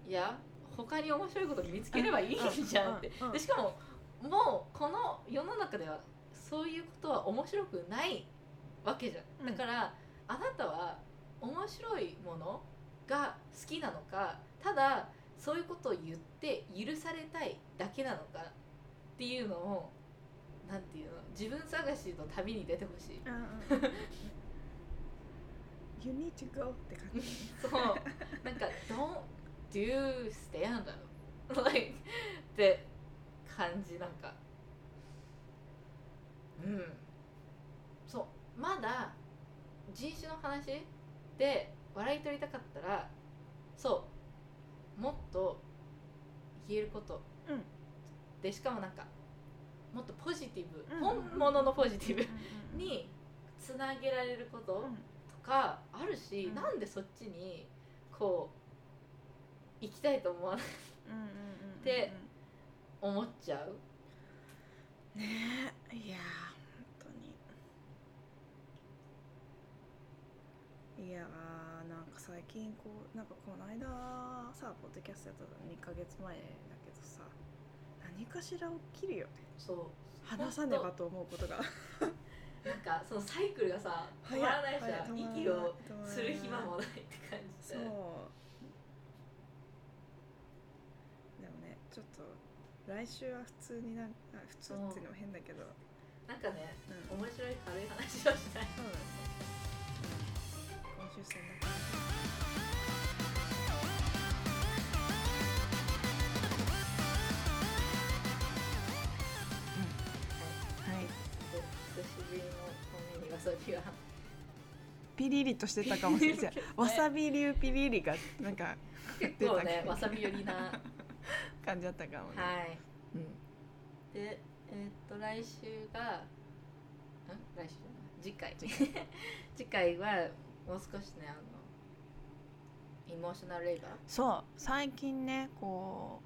S1: いや他に面白いこと見つければいいじゃんってでしかももうこの世の中ではそういうことは面白くないわけじゃんだからあなたは面白いものが好きなのかただそういうことを言って許されたいだけなのかっていうのをなんていうの自分探しの旅に出てほしい。
S2: You need to go って感じ
S1: そう。なんか「Don't do stand up」like って感じなんか。うん。そう。まだ人種の話で笑い取りたかったらそう。もっと言えること、
S2: うん。
S1: でしかもなんかもっとポジティブ、
S2: うん。
S1: 本物のポジティブ
S2: うん
S1: につなげられること、
S2: うん。
S1: とかあるし、
S2: うん。
S1: なんでそっちにこう行きたいと思わない？
S2: うんうんうんうん
S1: で思っちゃう？
S2: ね。えいやー本当に。いやーなんか最近こうなんかこの間さポッドキャストやったの2ヶ月前だ何かしら起きるよ。ね
S1: そう。
S2: 話さねばと思うことが。
S1: なんかそのサイクルがさ止まらないじゃん息をする暇もないって感じ
S2: そう。
S1: で
S2: でもねちょっと来週は普通になんあ普通っていうのも変だけど。
S1: なんかね
S2: うん。
S1: 面白い軽い話をしたい。
S2: そうだ今週そんな感じはピリリとしてたかもしれない。わさび流ピリリがなんか
S1: 結構ねわさび寄りなは
S2: 感じだったかもね、
S1: い。
S2: うん、
S1: でえーっと来週がん？来週次回。次。回はもう少しねあのイモーショナルレイバー
S2: そう。最近ねこ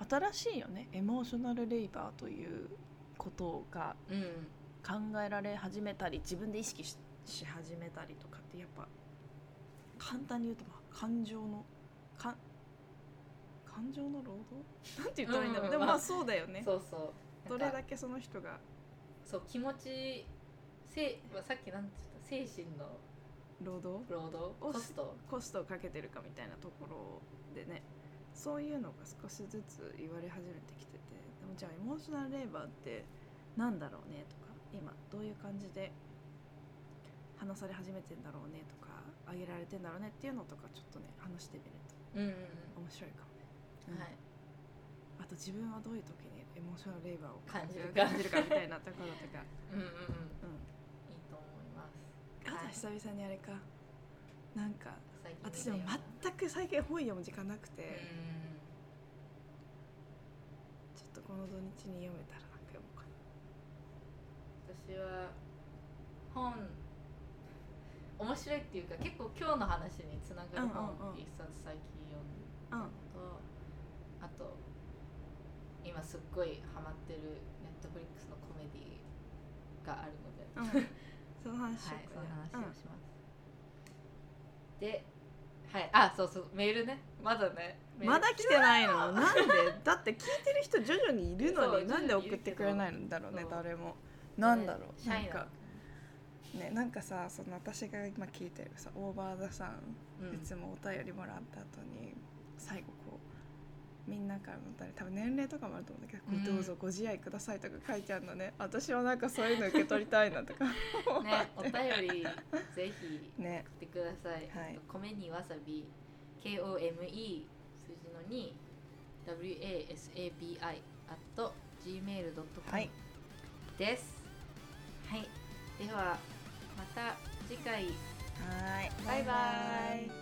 S2: う新しいよね。エモーショナルレイバーということが
S1: うん
S2: 考えられ始めたり自分で意識しし始めたりとかってやっぱ簡単に言うとまあ感情のか感情の労働？なんて言ったらいいんだろう、
S1: うん
S2: でもまあそうだよね。
S1: そうそう。
S2: どれだけその人が
S1: そう気持ちせまあさっきなんて言った精神の
S2: 労働？
S1: 労働？
S2: を
S1: コスト？
S2: コストをかけてるかみたいなところでね。そういうのが少しずつ言われ始めてきてて。でもじゃあエモーショナルレーバーってなんだろうねと。か今どういう感じで話され始めてんだろうねとか挙げられてんだろうねっていうのとかちょっとね話してみる
S1: うんうん
S2: と面白いかもね、
S1: うん。はい。
S2: あと自分はどういう時にエモーショナルレーバーを
S1: 感じるか。
S2: 感じるかみたいなところとか、
S1: うんうんうん。
S2: うん、
S1: いいと思います。
S2: あと
S1: はい。
S2: 久々にあれか。なんか私でも全く最近本読む時間な。くて、
S1: う
S2: ちょっとこの土日に読めたらなんか読もうかな。
S1: ん私は本面白いっていうか結構今日の話につながる本
S2: うんうんうん
S1: 一冊最近読んだのと、あと今すっごいハマってるネットフリックスのコメディがあるので、
S2: うん、その話しよ
S1: はいうそ
S2: か
S1: の話をします、ではいあそうそうメールね。まだね。
S2: まだ来てないの？なんで？だって聞いてる人徐々にいるのになんで送ってくれないんだろうね誰もなんだろう。
S1: な
S2: なんかねなんかさその私が今聞いてるさオーバーザさん、
S1: うん。
S2: いつもお便りもらった後に最後こうみんなからのお便り多分年齢とかもあると思うんだけど、こう
S1: うん
S2: どうぞご自愛くださいとか書いてあるのね。私はなんかそういうの受け取りたいなとか。
S1: ねお便りぜひ
S2: ね。
S1: 送ってください。
S2: はい。
S1: 米にわさび KOME 数字の2 WASABI at gmail.com
S2: はい。
S1: です。はい。ではまた次回。
S2: はい。
S1: バイバイ